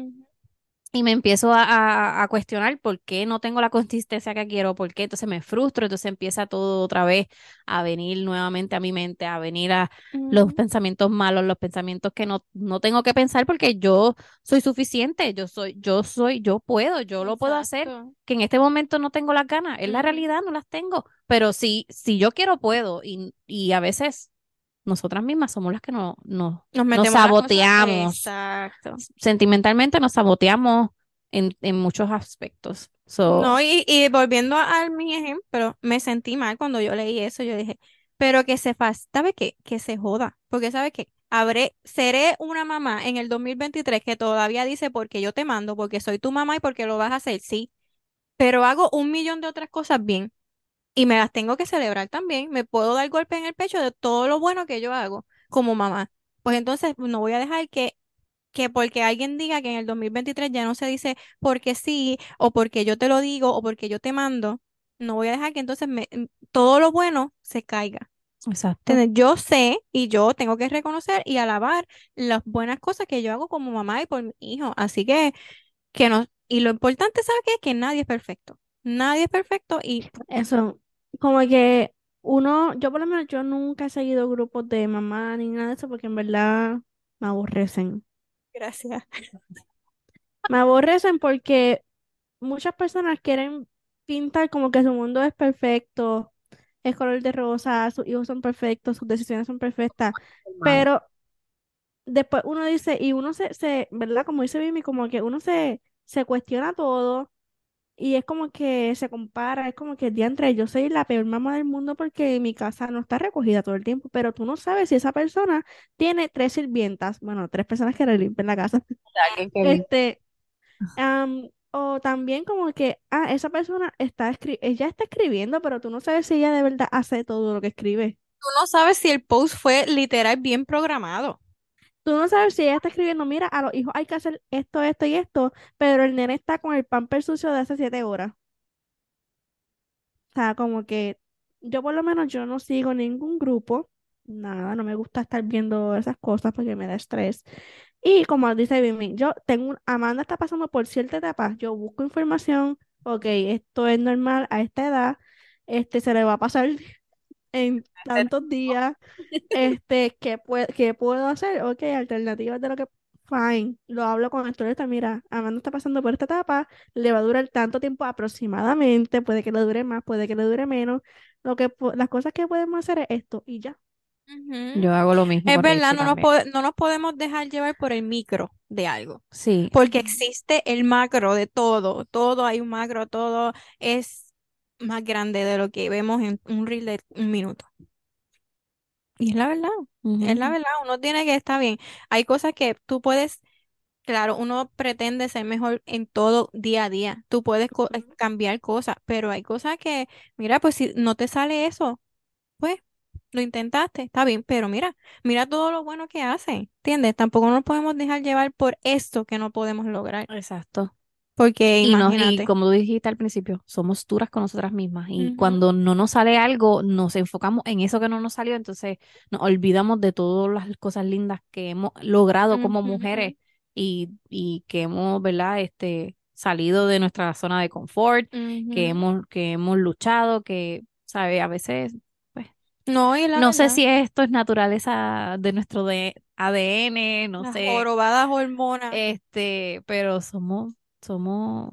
Y me empiezo a, a- a cuestionar por qué no tengo la consistencia que quiero, por qué. Entonces me frustro, entonces empieza todo otra vez a venir nuevamente a mi mente, a venir a los pensamientos malos, los pensamientos que no, no tengo que pensar porque yo soy suficiente, yo soy, yo soy, yo puedo, yo lo puedo hacer, que en este momento no tengo las ganas, es la realidad, no las tengo, pero si, si yo quiero, puedo, y, y a veces nosotras mismas somos las que no, no, Nos nos saboteamos Exacto. sentimentalmente nos saboteamos en, en muchos aspectos. So, No, y, y volviendo a, a mi ejemplo, me sentí mal cuando yo leí eso. Yo dije, pero que se ¿sabe qué? Que se joda. Porque ¿sabe qué? Habré, seré una mamá en el 2023 que todavía dice porque yo te mando, porque soy tu mamá y porque lo vas a hacer, sí. Pero hago un millón de otras cosas bien. Y me las tengo que celebrar también. Me puedo dar golpe en el pecho de todo lo bueno que yo hago como mamá. Pues entonces no voy a dejar que, que porque alguien diga que en el 2023 ya no se dice porque sí, o porque yo te lo digo, o porque yo te mando, no voy a dejar que entonces me, m- todo lo bueno se caiga. exacto. Yo sé y yo tengo que reconocer y alabar las buenas cosas que yo hago como mamá y por mi hijo. Así que, que no, Y lo importante, ¿sabes qué? Que nadie es perfecto. Nadie es perfecto y Eso, como que uno, yo por lo menos, yo nunca he seguido grupos de mamá ni nada de eso porque en verdad me aborrecen. gracias. Me aborrecen porque muchas personas quieren pintar como que su mundo es perfecto, es color de rosa, sus hijos son perfectos, sus decisiones son perfectas, pero después uno dice, y uno se, se, ¿verdad? Como dice Mimi, como que uno se, se cuestiona todo y es como que se compara, es como que diantre, yo soy la peor mamá del mundo porque mi casa no está recogida todo el tiempo, pero tú no sabes si esa persona tiene tres sirvientas, bueno, tres personas que le limpian la casa. Este, o también como que, ah, esa persona está escri ella está escribiendo, pero tú no sabes si ella de verdad hace todo lo que escribe. Tú no sabes si el post fue literal bien programado. Tú no sabes si ella está escribiendo, mira, a los hijos hay que hacer esto, esto y esto, pero el nene está con el pamper sucio de hace siete horas. O sea, como que yo por lo menos yo no sigo ningún grupo, nada, no me gusta estar viendo esas cosas porque me da estrés. Y como dice Vimi, yo tengo un, Amanda está pasando por cierta etapa, yo busco información, ok, esto es normal a esta edad, este se le va a pasar en tantos días, este, ¿qué, qué puedo hacer? Ok, alternativas de lo que, fine, lo hablo con el está mira, Amanda está pasando por esta etapa, le va a durar tanto tiempo aproximadamente, puede que le dure más, puede que le dure menos, lo que, las cosas que podemos hacer es esto y ya. Yo hago lo mismo Es verdad, no nos, no nos podemos dejar llevar por el micro de algo, Sí, porque existe el macro de todo, todo hay un macro, todo es más grande de lo que vemos en un reel de un minuto. Y es la verdad, es la verdad, uno tiene que estar bien. Hay cosas que tú puedes, claro, uno pretende ser mejor en todo día a día, tú puedes co- eh, cambiar cosas, pero hay cosas que, mira, pues si no te sale eso, pues lo intentaste, está bien, pero mira, mira todo lo bueno que hace, ¿entiendes? Tampoco nos podemos dejar llevar por esto que no podemos lograr, exacto. Porque Y, como tú dijiste al principio, somos duras con nosotras mismas. Y cuando no nos sale algo, nos enfocamos en eso que no nos salió, entonces nos olvidamos de todas las cosas lindas que hemos logrado como mujeres y, y que hemos, ¿verdad? Este, salido de nuestra zona de confort, que hemos, que hemos luchado, que, ¿sabes? A veces, pues, No, y la no sé si esto es naturaleza de nuestro de- ADN, no las sé, jorobadas hormonas, este, pero somos, somos,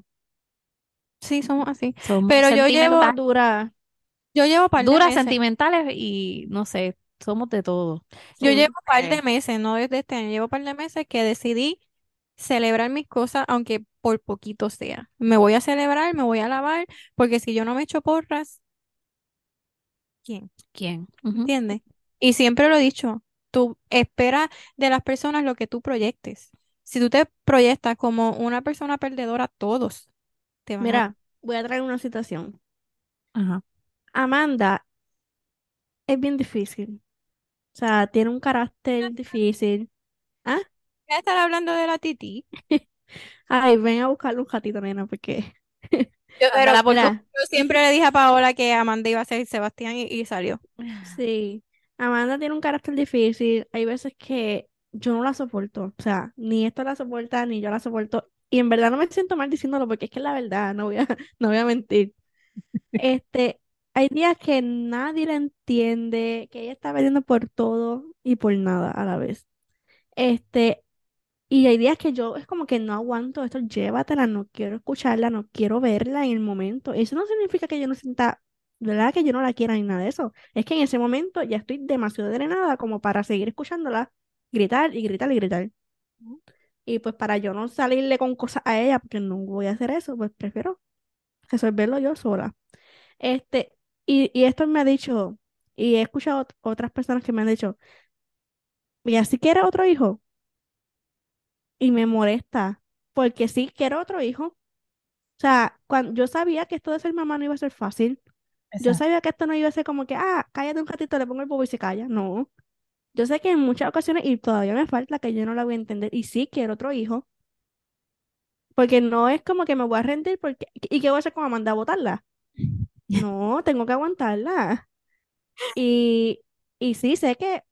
sí, somos así. somos Pero yo llevo. Dura, yo llevo par de duras, meses. sentimentales y no sé, somos de todo. Yo llevo par de meses, no desde este año, llevo par de meses que decidí celebrar mis cosas, aunque por poquito sea. Me voy a celebrar, me voy a lavar, porque si yo no me echo porras, ¿quién? ¿Quién? Ujú. ¿Entiendes? Y siempre lo he dicho, tú espera de las personas lo que tú proyectes. Si tú te proyectas como una persona perdedora, todos te van a... Mira, voy a traer una situación. Ajá. Amanda es bien difícil, o sea, tiene un carácter difícil. ¿Ah? Voy a estar hablando de la Titi. Ay, ven a buscarle un gatito, nena, porque... Pero yo siempre le dije a Paola que Amanda iba a ser Sebastián y, y salió. sí, Amanda tiene un carácter difícil. Hay veces que yo no la soporto. O sea, ni esto la soporta, ni yo la soporto. Y en verdad no me siento mal diciéndolo porque es que es la verdad, no voy a, no voy a mentir. Este, hay días que nadie la entiende, que ella está peleando por todo y por nada a la vez. Este, y hay días que yo es como que no aguanto esto, llévatela, no quiero escucharla, no quiero verla en el momento. Eso no significa que yo no sienta, verdad que yo no la quiera ni nada de eso. Es que en ese momento ya estoy demasiado drenada como para seguir escuchándola, gritar y gritar y gritar. Y pues para yo no salirle con cosas a ella, porque no voy a hacer eso, pues prefiero resolverlo yo sola. Este, y, y esto me ha dicho, y he escuchado ot- otras personas que me han dicho, y así quiere otro hijo, y me molesta, porque sí quiero otro hijo. O sea, cuando yo sabía que esto de ser mamá no iba a ser fácil. Yo sabía que esto no iba a ser como que, ah, cállate un ratito, le pongo el bobo y se calla. No. Yo sé que en muchas ocasiones, y todavía me falta que yo no la voy a entender, y sí quiero otro hijo, porque no es como que me voy a rendir, porque, ¿y qué voy a hacer con Amanda a botarla? No, tengo que aguantarla. Y, y sí, sé que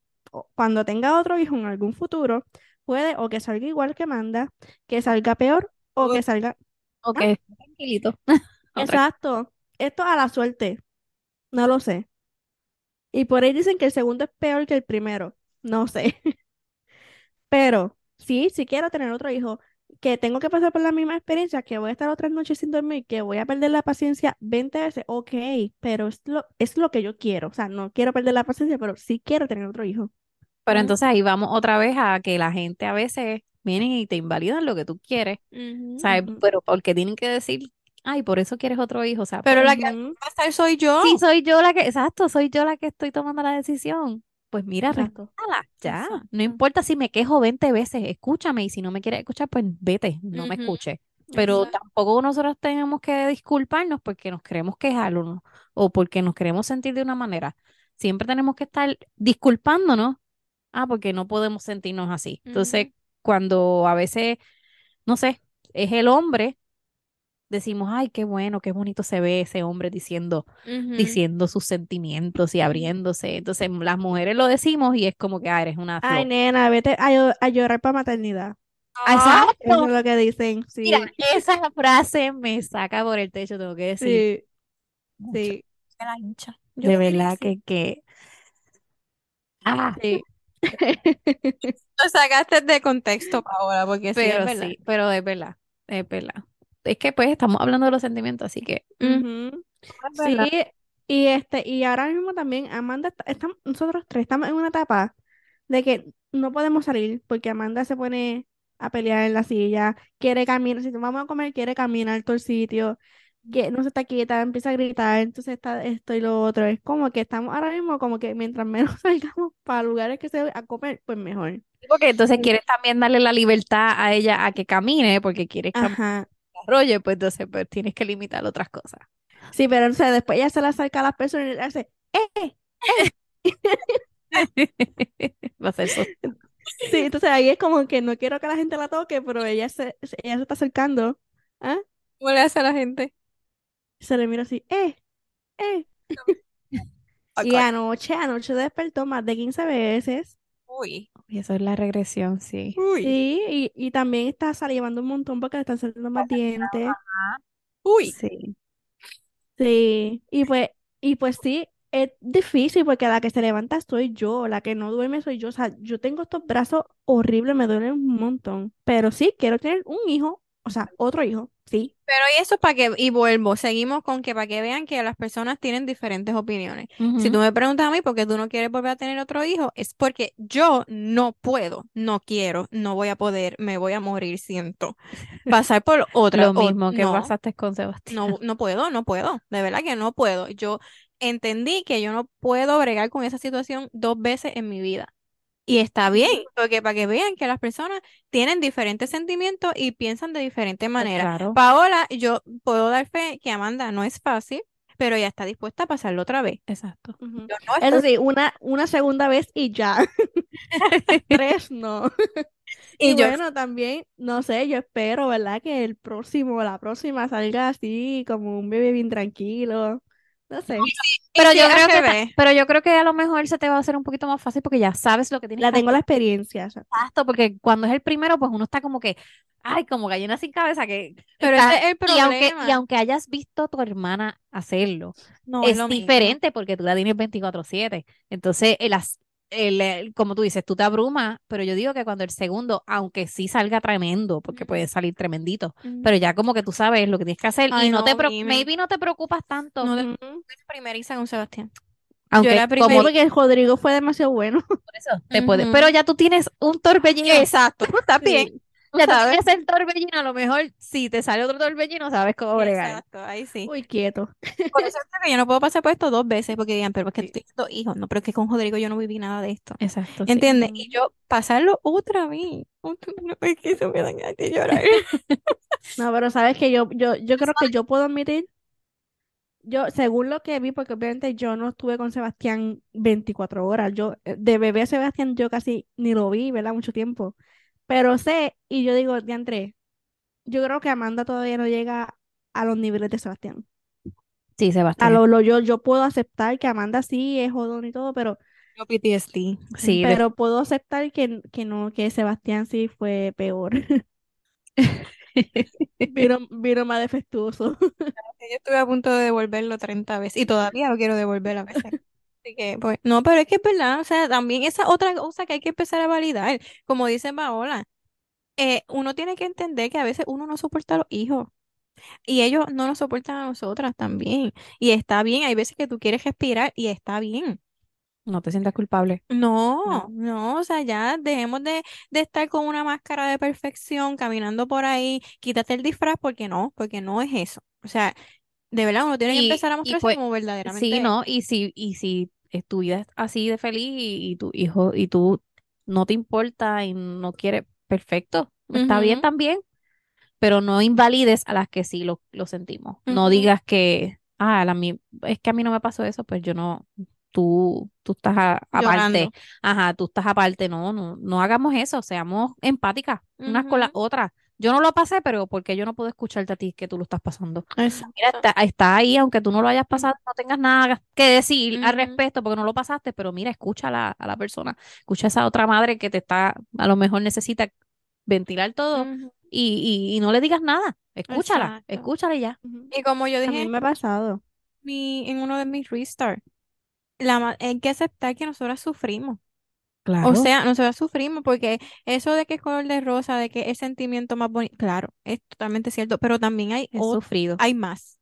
cuando tenga otro hijo en algún futuro, puede o que salga igual que Amanda, que salga peor, o que salga. Ok, tranquilito. Otra- Exacto. Esto a la suerte. No lo sé. Y por ahí dicen que el segundo es peor que el primero. No sé. Pero sí, sí quiero tener otro hijo. Que tengo que pasar por la misma experiencia, que voy a estar otras noches sin dormir, que voy a perder la paciencia 20 veces. Ok, pero es lo, es lo que yo quiero. O sea, no quiero perder la paciencia, pero sí quiero tener otro hijo. Pero entonces ahí vamos otra vez a que la gente a veces viene y te invalidan lo que tú quieres. Ujú. ¿Sabes? Pero porque tienen que decir, ay, por eso quieres otro hijo. O sea, Pero pues, la que va a estar soy yo. sí, soy yo la que, exacto, soy yo la que estoy tomando la decisión. Pues mira, Exacto. ya. Exacto. No importa si me quejo 20 veces, escúchame. Y si no me quieres escuchar, pues vete, no me Ujú. escuches. Pero Exacto. tampoco nosotros tenemos que disculparnos porque nos queremos quejar o, o porque nos queremos sentir de una manera. Siempre tenemos que estar disculpándonos, ah, porque no podemos sentirnos así. Entonces, cuando a veces, no sé, es el hombre, decimos, ay, qué bueno, qué bonito se ve ese hombre diciendo, diciendo sus sentimientos y abriéndose. Entonces, las mujeres lo decimos y es como que, ah, eres una Ay, nena, vete a, llo- a llorar para maternidad. Ah, Eso Exacto. es lo que dicen. Mira, Sí, esa frase me saca por el techo, tengo que decir. sí, sí, se la hincha. Yo De verdad que, que, ah, sí. Lo sacaste de contexto, Paola, porque sí es pero verdad. sí, pero es verdad, es verdad. Es que pues estamos hablando de los sentimientos, así que verdad. Sí, y este, y ahora mismo también Amanda, está- estamos, nosotros tres estamos en una etapa de que no podemos salir porque Amanda se pone a pelear en la silla, quiere caminar, si vamos a comer, quiere caminar todo el sitio, que no se está quieta, empieza a gritar, entonces está esto y lo otro. Es como que estamos ahora mismo como que mientras menos salgamos para lugares que se a comer, pues mejor. Porque entonces quieres también darle la libertad a ella a que camine, porque quieres Ajá. Desarrolle, pues entonces pues, tienes que limitar otras cosas. Sí, pero o sea, después ella se le acerca a las personas y le hace, ¡eh! Va a ser so- Sí, entonces ahí es como que no quiero que la gente la toque, pero ella se, ella se está acercando. ¿Ah? ¿Cómo le hace a la gente? Se le mira así, ¡eh! ¡eh! Y anoche, anoche despertó más de 15 veces. Uy. Y eso es la regresión, sí. Uy. Sí, y, y también está salivando un montón porque le están saliendo más dientes. Uy. Sí. Sí, y pues, y pues sí, es difícil porque la que se levanta soy yo, la que no duerme soy yo. O sea, yo tengo estos brazos horribles, me duelen un montón. Pero sí, quiero tener un hijo, o sea, otro hijo, sí. Pero y eso para que, y vuelvo, seguimos con que para que vean que las personas tienen diferentes opiniones. Si tú me preguntas a mí por qué tú no quieres volver a tener otro hijo, es porque yo no puedo, no quiero, no voy a poder, me voy a morir, siento. Pasar por otra. Lo o- mismo que no, pasaste con Sebastián. No, no puedo, no puedo, de verdad que no puedo. Yo entendí que yo no puedo bregar con esa situación dos veces en mi vida. Y está bien, porque para que vean que las personas tienen diferentes sentimientos y piensan de diferente Pues manera. claro. Paola, yo puedo dar fe que Amanda no es fácil, pero ella está dispuesta a pasarlo otra vez. Exacto. Yo no Eso estoy- sí, una, una segunda vez y ya. Tres no. y Y yo, bueno, también, no sé, yo espero, ¿verdad? Que el próximo, la próxima salga así, como un bebé bien tranquilo. No sé. Pero yo creo que, pero yo creo que a lo mejor se te va a hacer un poquito más fácil porque ya sabes lo que tienes La que tengo la experiencia. Exacto, porque cuando es el primero, pues uno está como que, ay, como gallina sin cabeza, que pero está- ese es el y aunque, y problema. aunque hayas visto a tu hermana hacerlo, No, es es lo mismo. diferente porque tú la tienes 24/7. Entonces, el, as- el- el- como tú dices, tú te abrumas, pero yo digo que cuando el segundo, aunque sí salga tremendo, porque puede salir tremendito, pero ya como que tú sabes lo que tienes que hacer y no, no, te, dime. maybe no te preocupas tanto, No, Ujú. fui primeriza con Sebastián. aunque era como primeriza. Sí, porque Rodrigo fue demasiado bueno. por eso te puede, Ujú. pero ya tú tienes un torbellino. Exacto, está bien. Sí. tú sabes. el torbellino, a lo mejor si te sale otro torbellino, sabes cómo bregar. Exacto, ahí sí. Uy, quieto. Por eso es que yo no puedo pasar por esto dos veces porque digan, pero es que Sí. tú dos hijos. No, pero es que con Rodrigo yo no viví nada de esto. Exacto. ¿Entiendes? Y yo pasarlo otra vez. Otra- no, es que eso me dan ganas de llorar. No, pero sabes que yo, yo, yo creo que yo puedo admitir, yo, según lo que vi, porque obviamente yo no estuve con Sebastián 24 horas. Yo, eh, de bebé a Sebastián, yo casi ni lo vi, ¿verdad? Mucho tiempo. Pero sé, y yo digo, André, yo creo que Amanda todavía no llega a los niveles de Sebastián. Sí, A Sebastián. lo, lo yo, yo puedo aceptar que Amanda sí es jodón y todo, pero, Yo PTSD. Sí, de- pero puedo aceptar que, que no, que Sebastián sí fue peor. Vino, vino más defectuoso. Yo estuve a punto de devolverlo 30 veces y todavía lo quiero devolver a veces. Así que, pues, no, pero es que es verdad, o sea, también esa otra cosa que hay que empezar a validar, como dice Paola, eh, uno tiene que entender que a veces uno no soporta a los hijos y ellos no nos soportan a nosotras también. Y está bien, hay veces que tú quieres respirar y está bien. No te sientas culpable. No, no, o sea, ya dejemos de, de estar con una máscara de perfección caminando por ahí, quítate el disfraz porque no, porque no es eso. O sea, de verdad uno tiene que empezar a mostrarse pues, como verdaderamente. Sí, no, y si, y si es tu vida es así de feliz y, y tu hijo, y tú no te importa y no quieres, perfecto, está bien también, pero no invalides a las que sí lo, lo sentimos. No digas que, ah, a mí, es que a mí no me pasó eso, pues yo no, tú, tú estás a- aparte, ajá, tú estás aparte, no, no, no hagamos eso, seamos empáticas unas con las otras. Yo no lo pasé, pero porque yo no puedo escucharte a ti que tú lo estás pasando. Mira, está, está ahí, aunque tú no lo hayas pasado, no tengas nada que decir al respecto porque no lo pasaste, pero mira, escucha a la, a la persona, escucha a esa otra madre que te está, a lo mejor necesita ventilar todo y, y, y no le digas nada, escúchala, Exacto. escúchala ya. Y como yo A mí dije me ha pasado. mi, en uno de mis restart, la, hay que aceptar que nosotras sufrimos. Claro. O sea, nosotros sufrimos porque eso de que es color de rosa, de que es sentimiento más bonito, claro, es totalmente cierto, pero también hay, sufrido. hay más.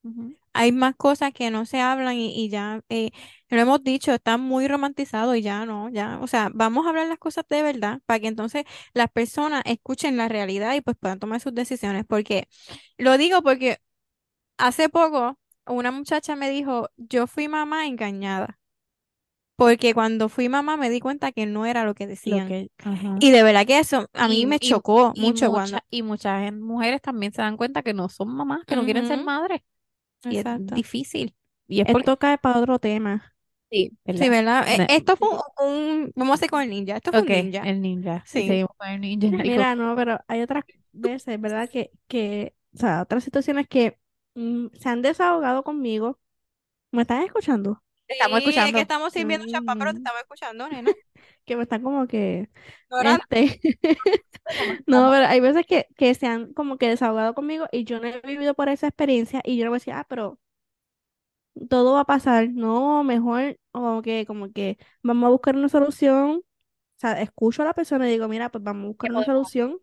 Hay más cosas que no se hablan y, y ya eh, lo hemos dicho, está muy romantizado y ya no, ya, o sea, vamos a hablar las cosas de verdad para que entonces las personas escuchen la realidad y pues puedan tomar sus decisiones. Porque lo digo porque hace poco una muchacha me dijo, yo fui mamá engañada. Porque cuando fui mamá me di cuenta que no era lo que Lo decían. que. Y de verdad que eso a mí Y- me y- chocó y mucho mucha- cuando... y muchas mujeres también se dan cuenta que no son mamás, que no quieren ser madres. Y es difícil. Y es porque Esto cae para otro tema. sí, Sí, ¿verdad? E- Ne- Esto fue un, un- Vamos a hacer con el ninja. Esto fue Ok, un ninja. el ninja. Sí. Seguimos con el ninja. Y Mira, no, pero hay otras veces, ¿verdad? Que, que, o sea, otras situaciones que mm, se han desahogado conmigo. ¿Me están escuchando? Te estamos es escuchando. que estamos sirviendo champán, pero te Mm. estamos escuchando, nena. Que me están como que, este, no, pero hay veces que, que se han como que desahogado conmigo y yo no he vivido por esa experiencia y yo no voy a decir, ah, pero todo va a pasar. No, mejor, como que, como que vamos a buscar una solución. O sea, escucho a la persona y digo, mira, pues vamos a buscar una solución.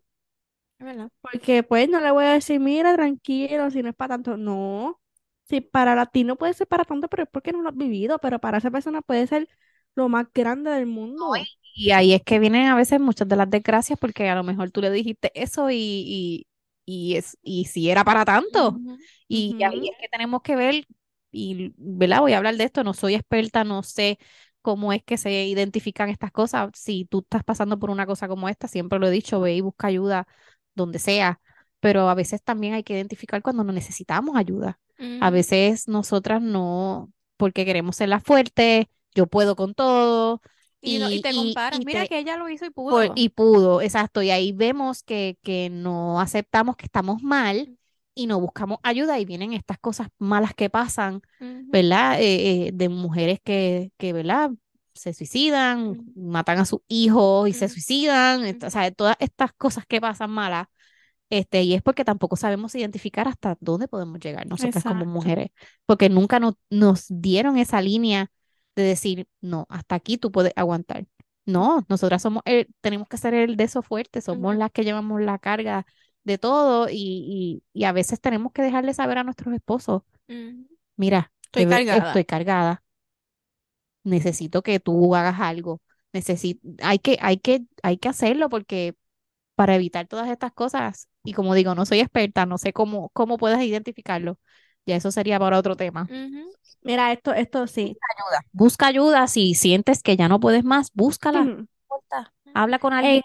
Es verdad. Porque pues no le voy a decir, mira, tranquilo, si no es para tanto. No. Si para ti no puede ser para tanto, pero es porque no lo has vivido. Pero para esa persona puede ser lo más grande del mundo. Y ahí es que vienen a veces muchas de las desgracias porque a lo mejor tú le dijiste eso y, y, y, es, y si era para tanto. Y ahí es que tenemos que ver, y, ¿verdad? Voy a hablar de esto, no soy experta, no sé cómo es que se identifican estas cosas. Si tú estás pasando por una cosa como esta, siempre lo he dicho, ve y busca ayuda donde sea, pero a veces también hay que identificar cuando no necesitamos ayuda. A Ujú. veces nosotras no, porque queremos ser las fuertes, yo puedo con todo. Y, no- y te y- comparas. y Mira te- que ella lo hizo y por- pudo. y pudo, exacto. Y ahí vemos que, que no aceptamos que estamos mal y no buscamos ayuda y vienen estas cosas malas que pasan. ¿verdad? Eh, eh, de mujeres que, que, ¿verdad? Se suicidan, Ujú. matan a sus hijos y se Ujú. suicidan, est- Ujú. o sea, todas estas cosas que pasan malas. Este, y es porque tampoco sabemos identificar hasta dónde podemos llegar nosotras como mujeres, porque nunca no- nos dieron esa línea de decir, no, hasta aquí tú puedes aguantar. No, nosotras somos el, tenemos que ser el de esos fuertes, somos las que llevamos la carga de todo y, y, y a veces tenemos que dejarle saber a nuestros esposos, mira, Estoy cargada. estoy cargada, necesito que tú hagas algo, necesito, hay que, hay que, hay que hacerlo porque para evitar todas estas cosas, y como digo, no soy experta, no sé cómo, cómo puedes identificarlo, ya eso sería para otro tema. Mira, esto, esto sí. Ayuda. Busca ayuda, si sientes que ya no puedes más, búscala, importa. Habla con alguien,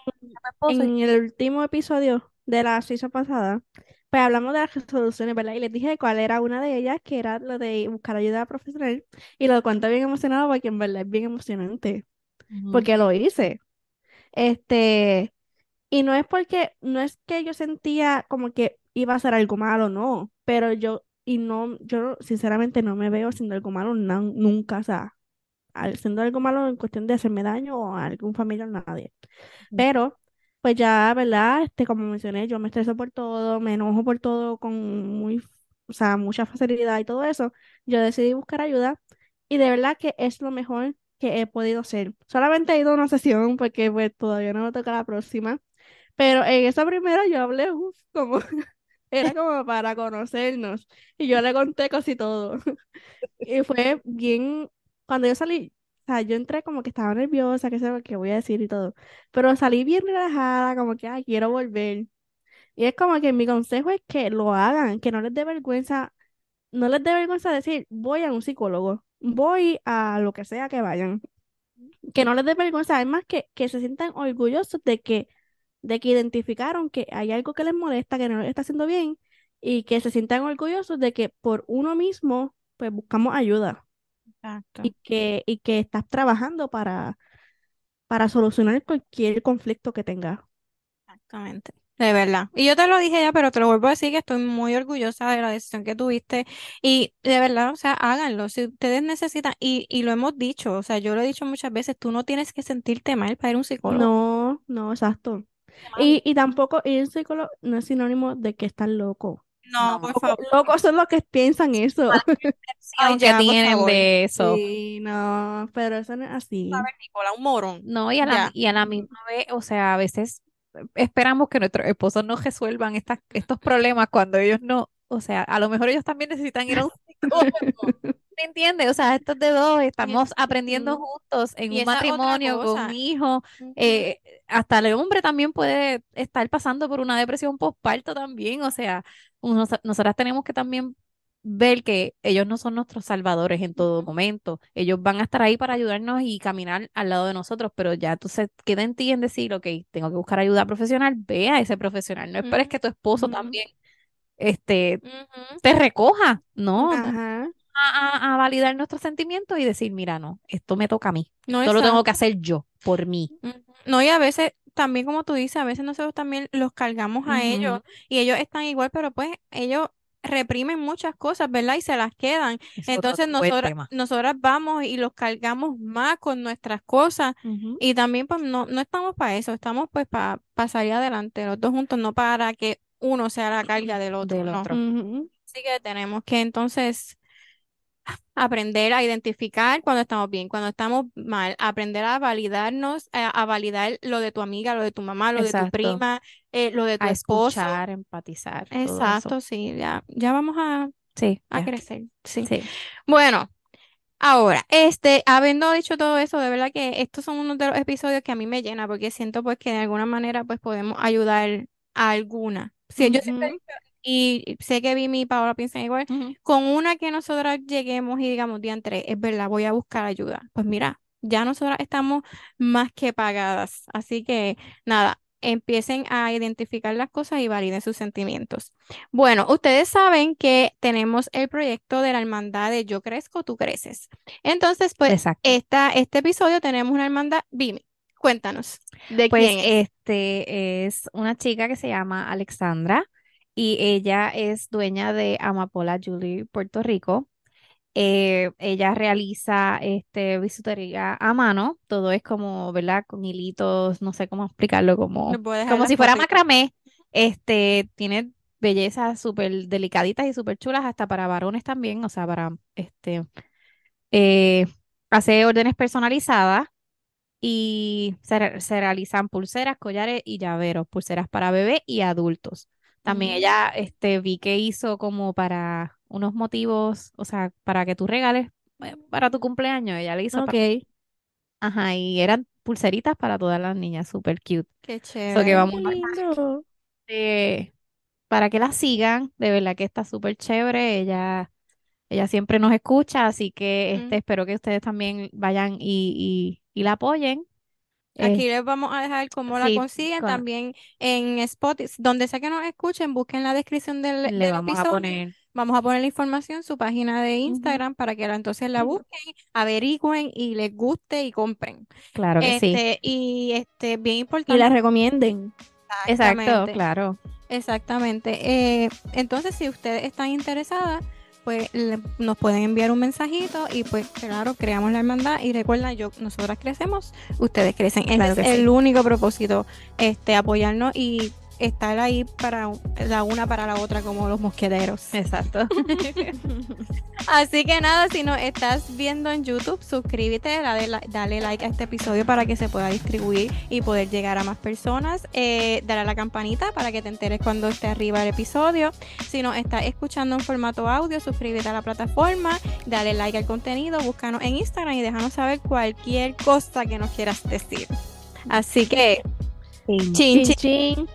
En, el último episodio de la season pasada, pues hablamos de las resoluciones, ¿verdad? Y les dije cuál era una de ellas, que era lo de buscar ayuda profesional. Y lo cuento bien emocionado porque en verdad es bien emocionante. Porque lo hice. Este, y no es porque, no es que yo sentía como que iba a hacer algo malo, no. Pero yo, y no, yo sinceramente no me veo haciendo algo malo nunca, o sea, haciendo algo malo en cuestión de hacerme daño o a algún familiar, nadie. Ujú. Pero pues ya, ¿verdad? Este, como mencioné, yo me estreso por todo, me enojo por todo con muy, o sea, mucha facilidad y todo eso. Yo decidí buscar ayuda y de verdad que es lo mejor que he podido hacer. Solamente he ido a una sesión porque pues todavía no me toca la próxima, pero en esa primera yo hablé, uf, como, era como para conocernos y yo le conté casi todo. Y fue bien, cuando yo salí, o sea, yo entré como que estaba nerviosa, qué sé yo, qué voy a decir y todo, pero salí bien relajada, como que, ay, quiero volver. Y es como que mi consejo es que lo hagan, que no les dé vergüenza, no les dé vergüenza decir, voy a un psicólogo, voy a lo que sea que vayan. Que no les dé vergüenza, además que, que se sientan orgullosos de que, de que identificaron que hay algo que les molesta, que no les está haciendo bien, y que se sientan orgullosos de que por uno mismo, pues buscamos ayuda Exacto. y que, y que estás trabajando para, para solucionar cualquier conflicto que tengas. Exactamente. De verdad. Y yo te lo dije ya, pero te lo vuelvo a decir que estoy muy orgullosa de la decisión que tuviste. Y de verdad, o sea, háganlo. Si ustedes necesitan, y, y lo hemos dicho, o sea, yo lo he dicho muchas veces, tú no tienes que sentirte mal para ir a un psicólogo. No, no, exacto. Y, y tampoco ir a un psicólogo no es sinónimo de que estás loco. No, No. por Loco- favor. Locos son los que piensan eso. Que ya, tienen de eso. Sí, no, pero eso no es así. A ver, Nicola, un morón. No, y a la, y a la misma vez, o sea, a veces esperamos que nuestros esposos no resuelvan estas, estos problemas cuando ellos no, o sea, a lo mejor ellos también necesitan ir a un psicólogo. ¿Me entiendes? O sea, estos de dos estamos aprendiendo juntos en un matrimonio con un hijo. Eh, hasta el hombre también puede estar pasando por una depresión postparto también. O sea, uno- nosotras tenemos que también ver que ellos no son nuestros salvadores en todo momento. Ellos van a estar ahí para ayudarnos y caminar al lado de nosotros, pero ya entonces queda en ti en decir, ok, tengo que buscar ayuda profesional, ve a ese profesional. No esperes que tu esposo también este, te recoja, no, no, Ajá. A, validar nuestros sentimientos y decir, mira, no, esto me toca a mí, No, esto lo tengo que hacer yo, por mí. No, y a veces, también como tú dices, a veces nosotros también los cargamos a ellos y ellos están igual, pero pues ellos reprimen muchas cosas, ¿verdad? Y se las quedan. Es Entonces nosotras, nosotras vamos y los cargamos más con nuestras cosas y también pues no, no estamos para eso, estamos pues para salir adelante los dos juntos, no para que uno sea la carga del otro, Del no. otro. Así que tenemos que entonces aprender a identificar cuando estamos bien, cuando estamos mal, aprender a validarnos, a, a validar lo de tu amiga, lo de tu mamá, lo de tu prima, eh, lo de tu A esposo. escuchar, empatizar. Exacto, sí, ya, ya vamos a, Sí, a ya. crecer, sí. Sí. Bueno, ahora, este, habiendo dicho todo eso, de verdad que estos son unos de los episodios que a mí me llena porque siento pues que de alguna manera pues podemos ayudar a alguna. Sí, yo siempre y sé que Vimi y Paola piensan igual, con una que nosotras lleguemos y digamos, diantre, es verdad, voy a buscar ayuda. Pues mira, ya nosotras estamos más que pagadas. Así que nada, empiecen a identificar las cosas y validen sus sentimientos. Bueno, ustedes saben que tenemos el proyecto de la hermandad de Yo Crezco, Tú Creces. Entonces, pues, Exacto. esta, este episodio tenemos una hermandad. Vimi, cuéntanos, ¿de Pues quién es? este es una chica que se llama Alexandra y ella es dueña de Amapola Julie Puerto Rico. Eh, ella realiza este bisutería a mano, todo es como, ¿verdad? Con hilitos, no sé cómo explicarlo, como, como si fuera macramé. Este tiene bellezas súper delicaditas y súper chulas, hasta para varones también, o sea, para este eh, hace órdenes personalizadas y se, se realizan pulseras, collares y llaveros, pulseras para bebé y adultos. También ella este, vi que hizo como para unos motivos, o sea, para que tú regales eh, para tu cumpleaños, ella le hizo Ok. para, ajá, y eran pulseritas para todas las niñas, súper cute. Qué So que chévere. vamos Qué a lindo. eh, para que la sigan, de verdad que está súper chévere, ella, ella siempre nos escucha, así que este, Mm. espero que ustedes también vayan y, y, y la apoyen. Aquí Eh, les vamos a dejar cómo la consiguen con- también en Spotify, donde sea que nos escuchen, busquen la descripción del, le del vamos a episodio. poner, Vamos a poner la información, su página de. Instagram, para que la, entonces la busquen, averigüen y les guste y compren. claro que sí. Este, y este, bien Y importante. la recomienden. Exacto, claro. Exactamente. Eh, entonces, si ustedes están interesadas, pues le- nos pueden enviar un mensajito y pues claro, creamos la hermandad y recuerda, yo, nosotras crecemos, ustedes crecen. Claro es sí. el único propósito, este, apoyarnos y estar ahí para la una para la otra como los mosqueteros. Exacto. Así que nada, si nos estás viendo en YouTube, suscríbete, dale, dale like a este episodio para que se pueda distribuir y poder llegar a más personas. Eh, dale a la campanita para que te enteres cuando esté arriba el episodio. Si nos estás escuchando en formato audio, suscríbete a la plataforma, dale like al contenido, búscanos en Instagram y déjanos saber cualquier cosa que nos quieras decir. Así que, chin, Chin, chin. chin.